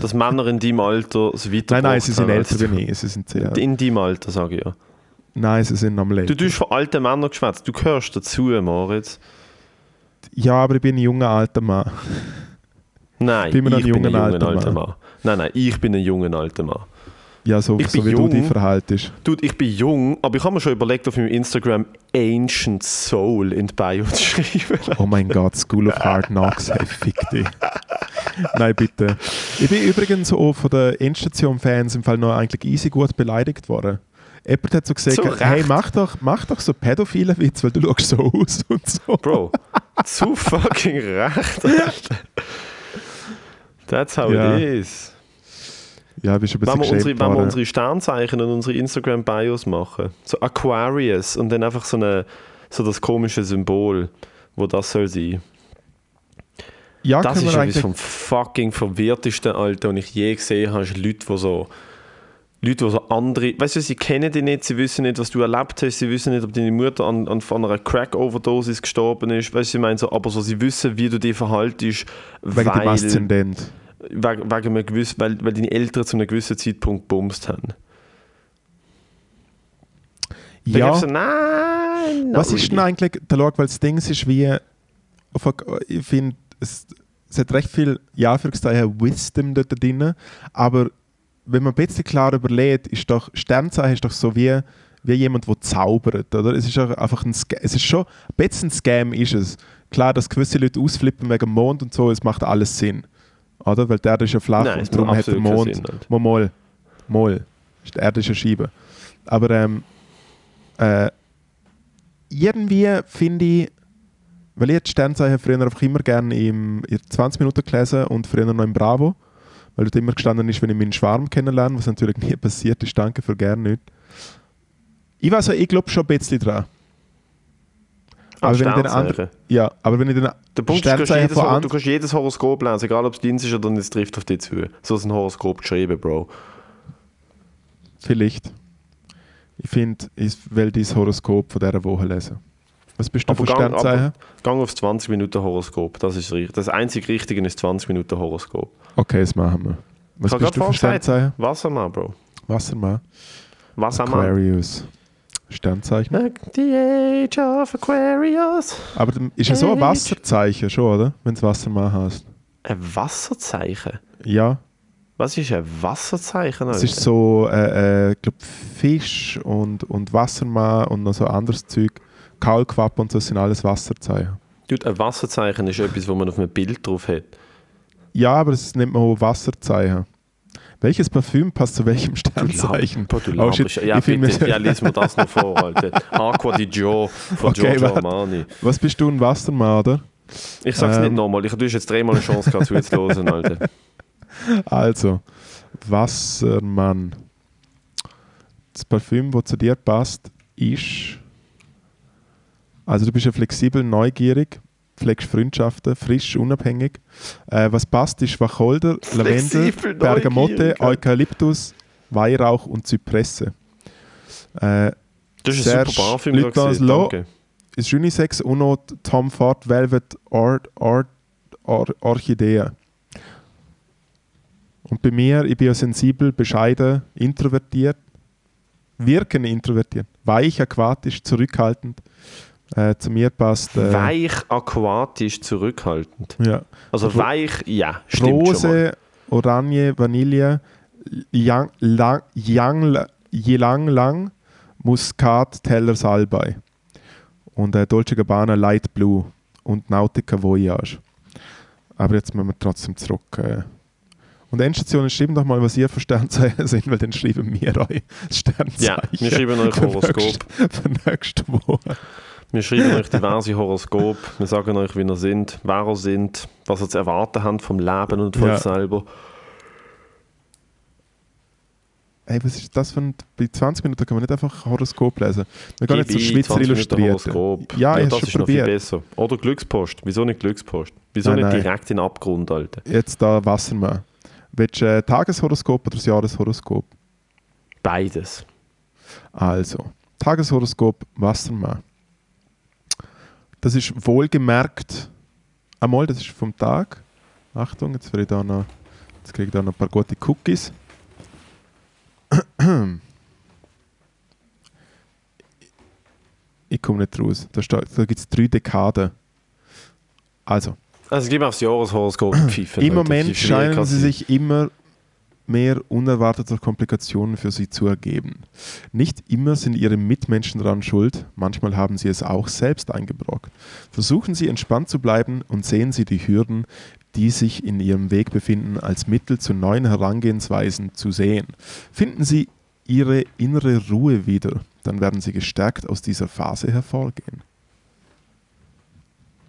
Dass Männer in deinem Alter so weiter Nein, nein, sie sind älter wie ich. Sie sind sehr, In deinem Alter, sage ich ja. Nein, sie sind am Du älter. tust von alten Männern geschwätzt. Du gehörst dazu, Moritz. Ja, aber ich bin ein junger alter Mann. Nein, Ich bin ein bin ein junger alter alter Mann. Mann. Nein, nein, ich bin ein junger alter Mann. Ja, so, Ich so wie du jung. dich verhaltest. Dude, ich bin jung, aber ich habe mir schon überlegt, auf meinem Instagram Ancient Soul in die Bio zu schreiben. Oh mein Gott, School of Hard Knocks, hey, fick dich. Nein, bitte. Ich bin übrigens auch von den Endstation-Fans im Fall noch eigentlich easy gut beleidigt worden. Jemand hat so gesagt, Recht. hey, mach doch, mach doch so pädophilen Witz, weil du schaust so aus und so. Bro, zu fucking recht. Alter. That's how Ja. it is. Ja, bist ein Wenn bisschen wir, unsere, wenn wir unsere Sternzeichen und unsere Instagram-Bios machen, so Aquarius und dann einfach so, eine, so das komische Symbol, wo das soll sein. Ja, Das ist etwas vom fucking verwirrtesten, Alter, und ich je gesehen habe, ist Leute, die so Leute, die so andere, weißt du, sie kennen dich nicht, sie wissen nicht, was du erlebt hast, sie wissen nicht, ob deine Mutter an, an von einer Crack-Overdosis gestorben ist, weißt du, ich meine so, aber so, sie wissen, wie du dich verhaltest, Wegen dem weil, Aszendent. wegen, wegen einem gewissen, weil, weil deine Eltern zu einem gewissen Zeitpunkt bumst haben. Ja, gibt's so, nein, was ist denn eigentlich, der Schau, weil das Ding ist wie, ich finde, es, es hat recht viel, ja, für Wisdom dort drin, aber wenn man ein bisschen klar überlegt, ist doch, Sternzeichen ist doch so wie, wie jemand, der zaubert, oder? Es ist auch einfach ein Scam, es ist schon, ein bisschen ein Scam ist es. Klar, dass gewisse Leute ausflippen wegen dem Mond und so, es macht alles Sinn, oder? Weil die Erde ist ja flach Nein, und darum hat der Mond, Sinn, halt. mal, mal, mal, die Erde ist eine Scheibe. Aber ähm, äh, irgendwie finde ich, weil ich die Sternzeichen früher einfach immer gerne im, in 20 Minuten gelesen und früher noch im Bravo, weil dort immer gestanden ist, wenn ich meinen Schwarm kennenlerne, was natürlich nie passiert ist, danke für gerne nicht. Ich weiß ich glaube schon ein bisschen dran. Aber wenn anderen, ja, aber wenn ich den Der Punkt ist, du kannst, jedes, du kannst jedes Horoskop lesen, egal ob es deins ist oder nicht, es trifft auf dich zu. So ist ein Horoskop geschrieben, Bro. vielleicht. Ich finde, ich will dein Horoskop von dieser Woche lesen. Was bist du Aber für gang- Sternzeichen? Gang aufs 20 Minuten Horoskop, das ist richtig. Das einzig Richtige ist 20 Minuten Horoskop. Okay, das machen wir. Was Ich bist du für. Sternzeichen? Wassermann, Bro. Wassermann. Wassermann. Aquarius. Sternzeichen. The Age of Aquarius. Aber ist ja so ein. Wasserzeichen schon, oder? Wenn du Wassermann hast. Ein Wasserzeichen? Ja, Was ist ein Wasserzeichen? es ist so, äh, äh, ich glaube, Fisch und, und Wassermann und noch so anderes Zeug. Kaulquappen und so das sind alles Wasserzeichen. Dude, ein Wasserzeichen ist etwas, wo man auf einem Bild drauf hat. Ja, aber das nennt man auch Wasserzeichen. Welches Parfüm passt zu welchem Sternzeichen? Lamp- du Oh, shit. Ja, Ich bitte. Ja, lies mir das noch vor, Alter. Aqua di Gio von Okay, Giorgio. Armani. Was bist du, ein Wassermann, oder? Ich sag's Ähm. nicht nochmal. Ich, du hast jetzt dreimal eine Chance gehabt, zuzuhören, Alter. Also, Wassermann. Das Parfüm, das zu dir passt, ist. Also, du bist ja flexibel, neugierig, pflegst Freundschaften, frisch, unabhängig. Äh, was passt, ist Wacholder, Lavendel, Bergamotte. Eukalyptus, Weihrauch und Zypresse. Äh, Das ist ein super Parfüm. Lutens da gewesen, Lo- Danke. ist Unisex und noch Tom Ford Velvet Or Or Or Orchidee. Und bei mir, ich bin ja sensibel, bescheiden, introvertiert, wirken introvertiert, weich, aquatisch, zurückhaltend. Äh, zu mir passt äh, Weich, aquatisch, zurückhaltend. ja, Also Ro- weich, ja, stimmt schon mal. Rose, Orange, Vanille, Yang, lang, Yang, Ylang Lang, Muskat, Teller, Salbei. Und äh, Dolce Gabbana Light Blue. und Nautica Voyage. Aber jetzt müssen wir trotzdem zurück. Äh. Und Endstation, schreibt doch mal, was ihr für Sternzeichen sind, weil dann schreiben wir euch das Sternzeichen. Ja, wir schreiben euch für Horoskop. nächste- Für nächste Woche. Wir schreiben euch diverse Horoskop. Wir sagen euch, wie ihr seid, wer ihr seid, was ihr zu erwarten habt vom Leben und von Ja. euch selber. Ey, was ist das für ein... Bei 20 Minuten kann man nicht einfach Horoskop lesen. Wir gehen jetzt zur ein, Schweizer 20 Minuten Illustrierte. Horoskop. Ja, ich das ist schon noch viel probiert. besser. Oder Glückspost. Wieso nicht Glückspost? Wieso Nein, nicht nein. direkt in den Abgrund, Alter? Jetzt da Wassermann. Willst du äh, Tageshoroskop oder das Jahreshoroskop? Beides. Also, Tageshoroskop Wassermann. Das ist wohlgemerkt, einmal, das ist vom Tag. Achtung, jetzt, ich da noch, jetzt kriege ich da noch ein paar gute Cookies. Ich komme nicht raus. Da, steht- da gibt es drei Dekaden. Also, Also gib mir aufs Jahreshoroskop im. Moment scheinen sie sich immer mehr unerwartete Komplikationen für sie zu ergeben. Nicht immer sind ihre Mitmenschen daran schuld, manchmal haben sie es auch selbst eingebrockt. Versuchen Sie entspannt zu bleiben und sehen Sie die Hürden, die sich in Ihrem Weg befinden, als Mittel zu neuen Herangehensweisen zu sehen. Finden Sie Ihre innere Ruhe wieder, dann werden Sie gestärkt aus dieser Phase hervorgehen.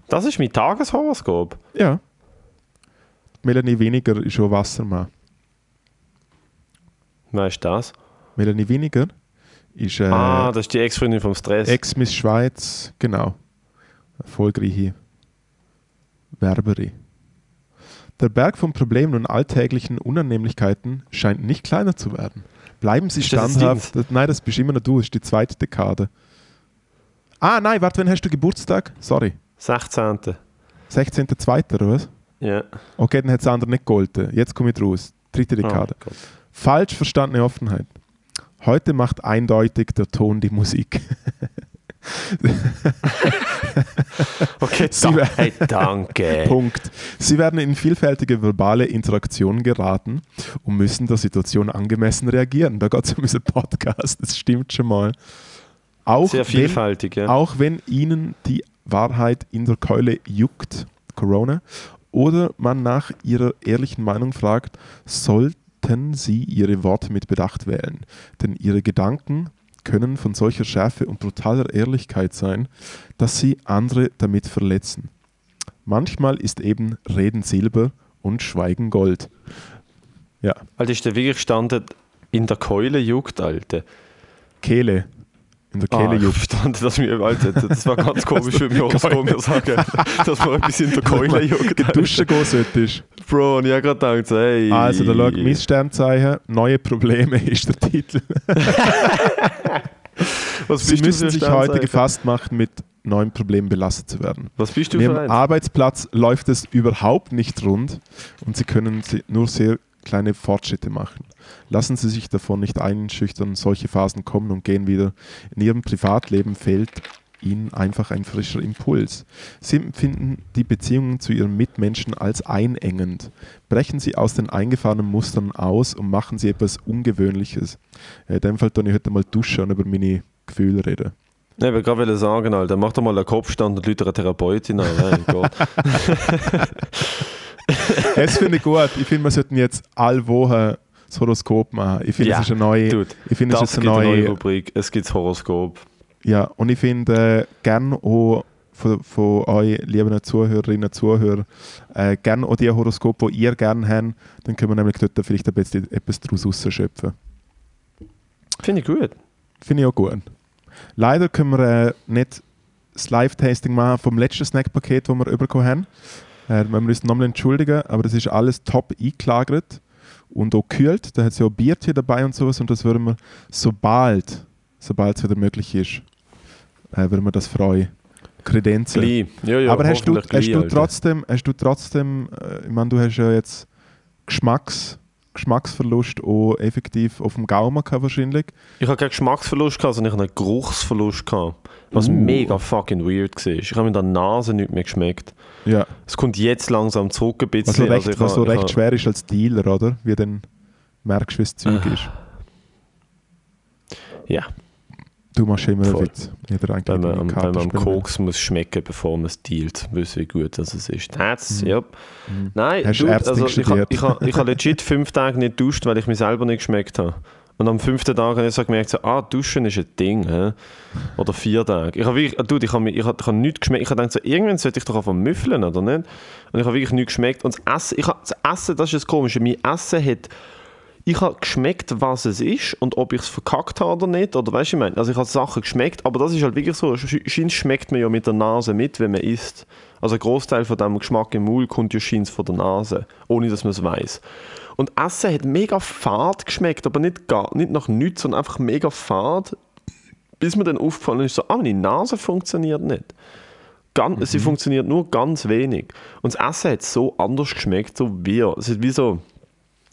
Das ist mein Tageshoroskop. Ja. Melanie Weniger ist schon Wassermann. Weißt du das? Melanie Weniger ist äh, ah, das ist die Ex-Freundin vom Stress. Ex-Miss Schweiz, genau. Erfolgreiche Werberin. Der Berg von Problemen und alltäglichen Unannehmlichkeiten scheint nicht kleiner zu werden. Bleiben Sie Ist standhaft. Das nein, das bist immer noch du, das ist die zweite Dekade. Ah, nein, warte, wann hast du Geburtstag? Sorry. 16. 16.02. oder was? Ja. Okay, dann hat es andere nicht gegolten. Jetzt komme ich raus. Dritte Dekade. Oh. Falsch verstandene Offenheit. Heute macht eindeutig der Ton die Musik. Okay, Sie da, hey, danke. Punkt. Sie werden in vielfältige verbale Interaktionen geraten und müssen der Situation angemessen reagieren. Da geht es um unseren Podcast, das stimmt schon mal. Auch Sehr wenn, vielfältig, ja. auch wenn Ihnen die Wahrheit in der Keule juckt, Corona, oder man nach Ihrer ehrlichen Meinung fragt, sollten Sie Ihre Worte mit Bedacht wählen. Denn Ihre Gedanken können von solcher Schärfe und brutaler Ehrlichkeit sein, dass sie andere damit verletzen. Manchmal ist eben Reden Silber und Schweigen Gold. Ja, Alter, ist der wirklich gestanden, in der Keule juckt, Alter. Kehle. In der Kehle ah, ich juckt. verstanden, dass mir, Alter, das war ganz komisch für mich, Horoskop mir sagen, dass man etwas in der Keule juckt. Geduschen gehen solltest. Bro, und ich habe gerade gedacht, hey. Also, da schaut mein Sternzeichen. Neue Probleme ist der Titel. Was Sie müssen sich heute gefasst machen, mit neuen Problemen belastet zu werden. Was bist du ein? Arbeitsplatz läuft es überhaupt nicht rund und Sie können nur sehr kleine Fortschritte machen. Lassen Sie sich davon nicht einschüchtern, solche Phasen kommen und gehen wieder. In Ihrem Privatleben fehlt Ihnen einfach ein frischer Impuls. Sie empfinden die Beziehungen zu Ihren Mitmenschen als einengend. Brechen Sie aus den eingefahrenen Mustern aus und machen Sie etwas Ungewöhnliches. In dem Fall tue ich heute mal duschen und über meine Gefühle reden. Ich wollte gerade sagen, Alter, mach doch mal einen Kopfstand und Leute eine Therapeutin an. Gott. Das finde ich gut. Ich finde, wir sollten jetzt alle Wochen das Horoskop machen. Ich finde, Ja, es ist eine neue. Dude, ich finde, es das ist eine neue neue. Rubrik. Es gibt das Horoskop. Ja, und ich finde äh, gerne auch von, von euch, lieben Zuhörerinnen und Zuhörer, äh, gerne auch die Horoskope, die ihr gerne habt. Dann können wir nämlich dort vielleicht ein bisschen etwas daraus rausschöpfen. Finde ich gut. Finde ich auch gut. Leider können wir äh, nicht das Live-Tasting machen vom letzten Snackpaket, das wir bekommen haben. Äh, wir müssen uns nochmal entschuldigen, aber das ist alles top eingelagert und auch gekühlt. Da hat es ja auch Biertee dabei und sowas und das würden wir sobald, sobald es wieder möglich ist, äh, würden wir das freuen. Kredenzen. Ja, ja, aber hast du, hast gleich, du trotzdem, hast du trotzdem, äh, ich meine, du hast ja jetzt Geschmacks, Geschmacksverlust auch effektiv auf dem Gaumen gehabt wahrscheinlich. Ich habe keinen Geschmacksverlust gehabt, sondern ich habe einen Geruchsverlust gehabt. Was Uh. mega fucking weird war. Ich habe mit der Nase nicht mehr geschmeckt. Ja. Es kommt jetzt langsam zurück ein bisschen. Was so recht, Also was so recht schwer ist als Dealer, oder? Wie dann merkst wie das Zeug Ah. ist. Ja. Du machst immer einen Voll. Witz. Jeder eigentlich Wenn man, am- wenn man am. Koks muss schmecken, bevor man es dealt, wissen wie gut das es ist. That's, yep. Mhm. Nein, Hast du also ich habe legit fünf Tage nicht duscht, weil ich mich selber nicht geschmeckt habe. Und am fünften Tag habe ich so gemerkt, so, ah, Duschen ist ein Ding. Hä? Oder vier Tage. Ich habe wirklich, dude, ich habe, ich habe, ich habe nichts geschmeckt. Ich habe gedacht, so, irgendwann sollte ich doch einfach müffeln, oder nicht? Und ich habe wirklich nichts geschmeckt. Und das Essen, ich habe, das Essen, das ist das Komische, mein Essen hat ich habe geschmeckt, was es ist und ob ich es verkackt habe oder nicht. Oder weißt du, ich meine, also ich habe Sachen geschmeckt, aber das ist halt wirklich so. sch- Scheins schmeckt man ja mit der Nase mit, wenn man isst. Also ein Großteil von dem Geschmack im Mund kommt ja scheins von der Nase, ohne dass man es weiß. Und Essen hat mega fad geschmeckt, aber nicht, gar, nicht nach nichts, sondern einfach mega fad. Bis mir dann aufgefallen ist, so, ah, meine Nase funktioniert nicht. Ganz, Sie funktioniert nur ganz wenig. Und das Essen hat so anders geschmeckt, so wie. Es hat wie so.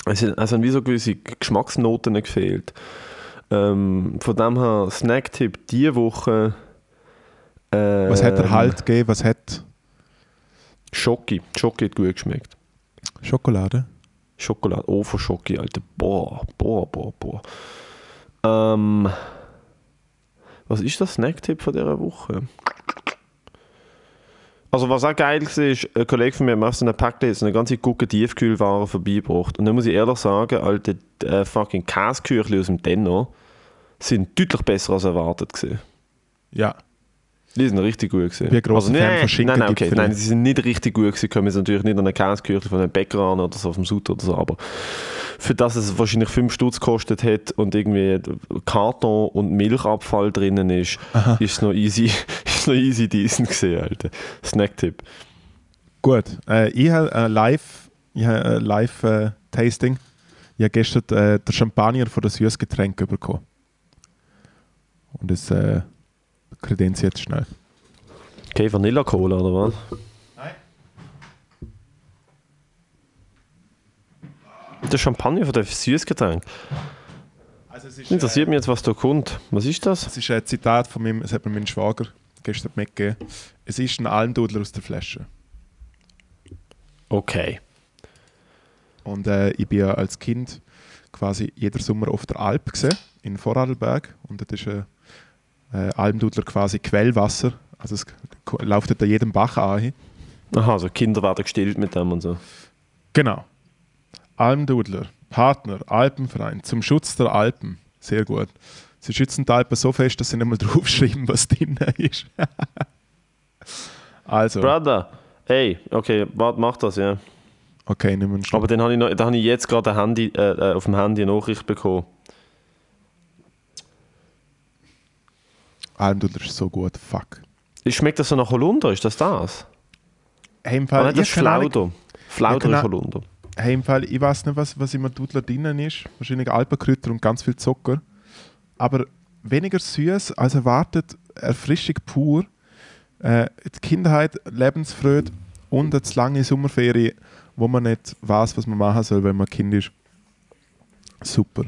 Es hat, es haben wie so gewisse Geschmacksnoten gefehlt. Ähm, von dem her, Snacktipp diese Woche. Äh, Was hat er Halt gegeben? Was hat Schoki. Schoki hat gut geschmeckt. Schokolade? Schokolade. Oh, von Schoki, Alter. Boah, boah, boah, boah. Ähm, was ist der Snacktipp von dieser Woche? Also was auch geil war, ist, ein Kollege von mir hat so einer Packliste eine ganze Gucke Tiefkühlware vorbeigebracht. Und dann muss ich ehrlich sagen, alte äh, fucking Käseküchli aus dem Denno sind deutlich besser als erwartet gewesen. Ja. Die sind richtig gut gewesen. ein grosser Fan nein, von Schinken- nein, okay. Nein, sie sind nicht richtig gut gewesen. Kommen jetzt natürlich nicht an eine Käseküchli von einem Bäcker an oder so auf dem Sud oder so, aber für das es wahrscheinlich 5 Stutz gekostet hat und irgendwie Karton und Milchabfall drinnen ist, ist es noch easy, ist noch easy decent gesehen, Alter. Snacktipp. Gut. Äh, ich habe äh, live, ich habe, äh, live äh, Tasting. Ich habe gestern äh, den Champagner von der Süßgetränk bekommen. Und das äh, kredenz jetzt schnell. Okay, Vanilla Cola oder was? Der Champagner von dem Süßgetränk. Also es ist, Interessiert mich jetzt, was da kommt. Was ist das? Es ist ein Zitat von meinem, es hat mir mein Schwager gestern mitgegeben. Es ist ein Almdudler aus der Flasche. Okay. Und äh, ich bin ja als Kind quasi jeder Sommer auf der Alp gesehen, in Vorarlberg. Und das ist ein äh, Almdudler quasi Quellwasser. Also es läuft an jedem Bach an. Aha, also Kinder werden gestillt mit dem und so. Genau. Almdudler, Partner, Alpenverein zum Schutz der Alpen. Sehr gut. Sie schützen die Alpen so fest, dass sie nicht mal draufschreiben, was drin ist. also, Brother, hey, okay, warte, mach das, ja. okay, nehmen wir einen Schluck. Aber dann habe ich, noch- dann habe ich jetzt gerade Handy, äh, äh, auf dem Handy eine Nachricht bekommen. Almdudler ist so gut, fuck. Schmeckt das so nach Holunder? Ist das das? Hey, im Ah, Fall, nein, das ist Flauder. Flauder Ja, ist genau. Holunder. Hey, im Fall, ich weiß nicht, was, was im Dudler drinnen ist. Wahrscheinlich Alpenkräuter und ganz viel Zucker. Aber weniger süß als erwartet, Erfrischung pur. Äh, die Kindheit, Lebensfreude und eine zu lange Sommerferie, wo man nicht weiß, was man machen soll, wenn man Kind ist. Super.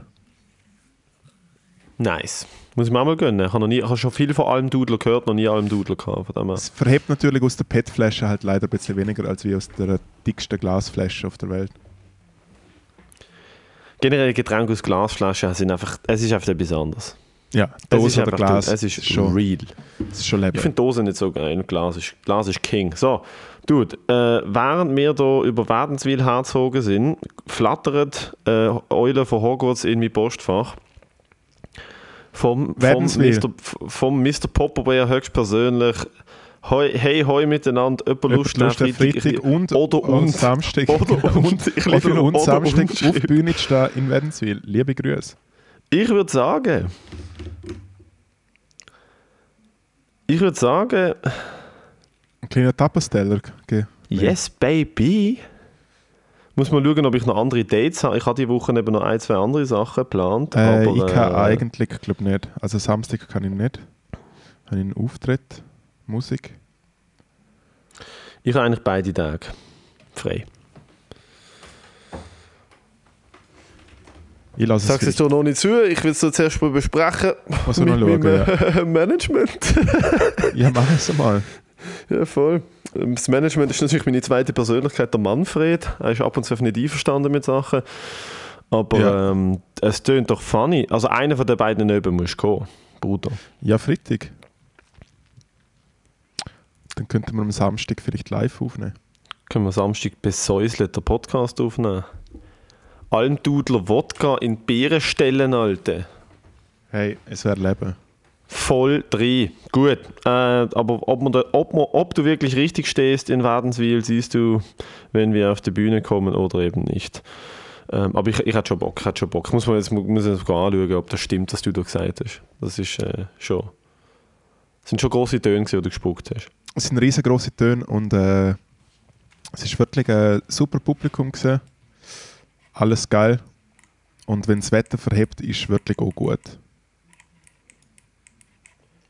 Nice. Muss ich mir auch mal gönnen. Ich habe, noch nie, ich habe schon viel von allem Dudler gehört, noch nie allem Dudler gehabt. Von dem her. Es verhebt natürlich aus der PET-Flasche halt leider ein bisschen weniger als wie aus der dicksten Glasflasche auf der Welt. Generell Getränke aus Glasflaschen sind einfach, es ist einfach etwas anderes. Ja, Dose ist oder Glas. es ist schon, real. es ist schon Ich Leben. finde Dose nicht so geil. Glas ist, Glas ist King. So, Dude, äh, während wir hier über Wädenswil hergezogen sind, flattert äh, Eule von Hogwarts in mein Postfach. Vom, vom. Mr., vom Mr. Popperbeer höchstpersönlich. Hoi, hey, hoi miteinander, jemand Lust, Lust nach auf Freitag und, oder und, Samstag Oder und. Ich oder und oder Samstag und auf die Bühne zu stehen in Wädenswil. Liebe Grüße. Ich würde sagen, ich würde sagen, Ein kleiner Tapasteller. Okay. Yes, baby. Muss mal schauen, ob ich noch andere Dates habe. Ich habe die Woche eben noch ein, zwei andere Sachen geplant. Äh, aber, ich kann äh, eigentlich, glaube nicht. Also Samstag kann ich nicht. Habe ich einen Auftritt, Musik. Ich habe eigentlich beide Tage frei. Ich lasse Sag's es doch noch nicht zu. Ich will es zuerst mal besprechen. Also mit schauen, meinem äh, Management. Ja, mach es mal. ja, voll. Das Management ist natürlich meine zweite Persönlichkeit, der Manfred. Er ist ab und zu nicht einverstanden mit Sachen. Aber Ja. ähm, es tönt doch funny. Also einer von den beiden Nöben muss kommen. Bruder. Ja, Freitag. Dann könnten wir am Samstag vielleicht live aufnehmen. Können wir Samstag besäuselt den Podcast aufnehmen? Almdudler Wodka in Beeren stellen, Alter. Hey, es wäre Leben. Voll drin. Gut. Äh, aber ob, man da, ob, man, ob du wirklich richtig stehst in Wädenswil, siehst du, wenn wir auf die Bühne kommen oder eben nicht. Ähm, aber ich, ich hätte schon Bock. Ich hätte schon Bock. Muss mir jetzt, muss jetzt anschauen, ob das stimmt, was du da gesagt hast. Das ist äh, schon. Das sind schon große Töne, die du gespuckt hast. Es sind riesengroße Töne und äh, es ist wirklich ein super Publikum gewesen. Alles geil. Und wenn das Wetter verhebt, ist es wirklich auch gut.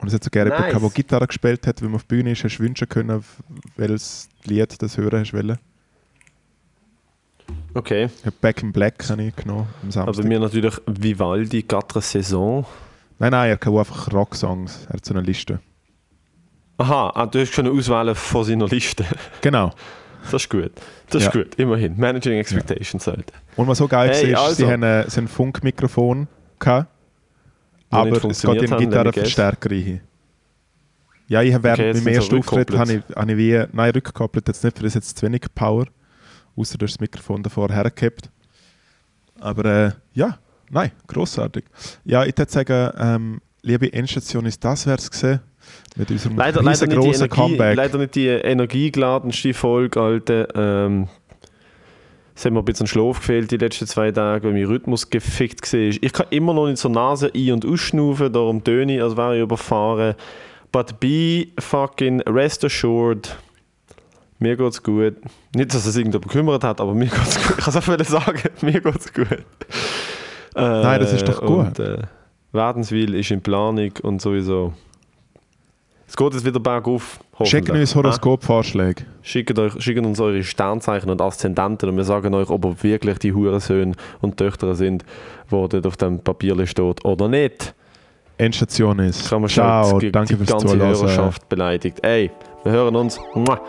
Und es hat so gerne Nice. der Gitarre gespielt hat, wenn man auf die Bühne ist, hast du wünschen können, welches Lied das hören hast wollen. Okay. Ich habe Back in Black habe ich genommen am Aber Samstag. mir natürlich Vivaldi, Quatre Saison. nein, nein, er kann auch einfach Rocksongs. Er hat so eine Liste. Aha, ah, du hast schon auswählen von seiner Liste. Genau. Das ist gut. Das ist Ja. gut, immerhin. Managing Expectations, Alter. Und was so geil Hey, war, ist, sie also. haben äh, ein Funkmikrofon gehabt, aber es geht me Gitarrenverstärker rein. Ja, ich habe während Okay, meinem ersten Auftritt habe ich, habe ich wie, nein, rückgekoppelt jetzt nicht, für das jetzt zu wenig Power, außer du hast das Mikrofon davor hergehabt. Aber äh, ja, nein, grossartig. Ja, ich würde sagen, ähm, liebe Endstation, ist das wär's gesehen mit unserem Leider, leider, nicht die Energie, Comeback. leider nicht die energiegeladenste Folge, Alter. Ähm, es hat mir ein bisschen Schlaf gefehlt die letzten zwei Tage, weil mein Rhythmus gefickt war. Ich kann immer noch nicht zur Nase ein- und ausschnaufen, darum töne ich, als wäre ich überfahren. But be fucking rest assured, mir geht's gut. Nicht, dass es irgendjemand bekümmert hat, aber mir geht's gut. Ich kann es einfach sagen, mir geht's gut. Äh, Nein, das ist doch gut. Und, äh, Wädenswil ist in Planung und sowieso. Es geht jetzt wieder bergauf. Schickt hoffentlich. uns Horoskop-Vorschläge. Ah, schickt, euch, schickt uns eure Sternzeichen und Aszendenten und wir sagen euch, ob ihr wirklich die Hurensöhne und Töchter sind, die dort auf dem Papier steht oder nicht. Endstation ist. Kann man Ciao, schon die, danke die fürs ganze Zuhören. Hörerschaft beleidigt. Ey, wir hören uns. Mua.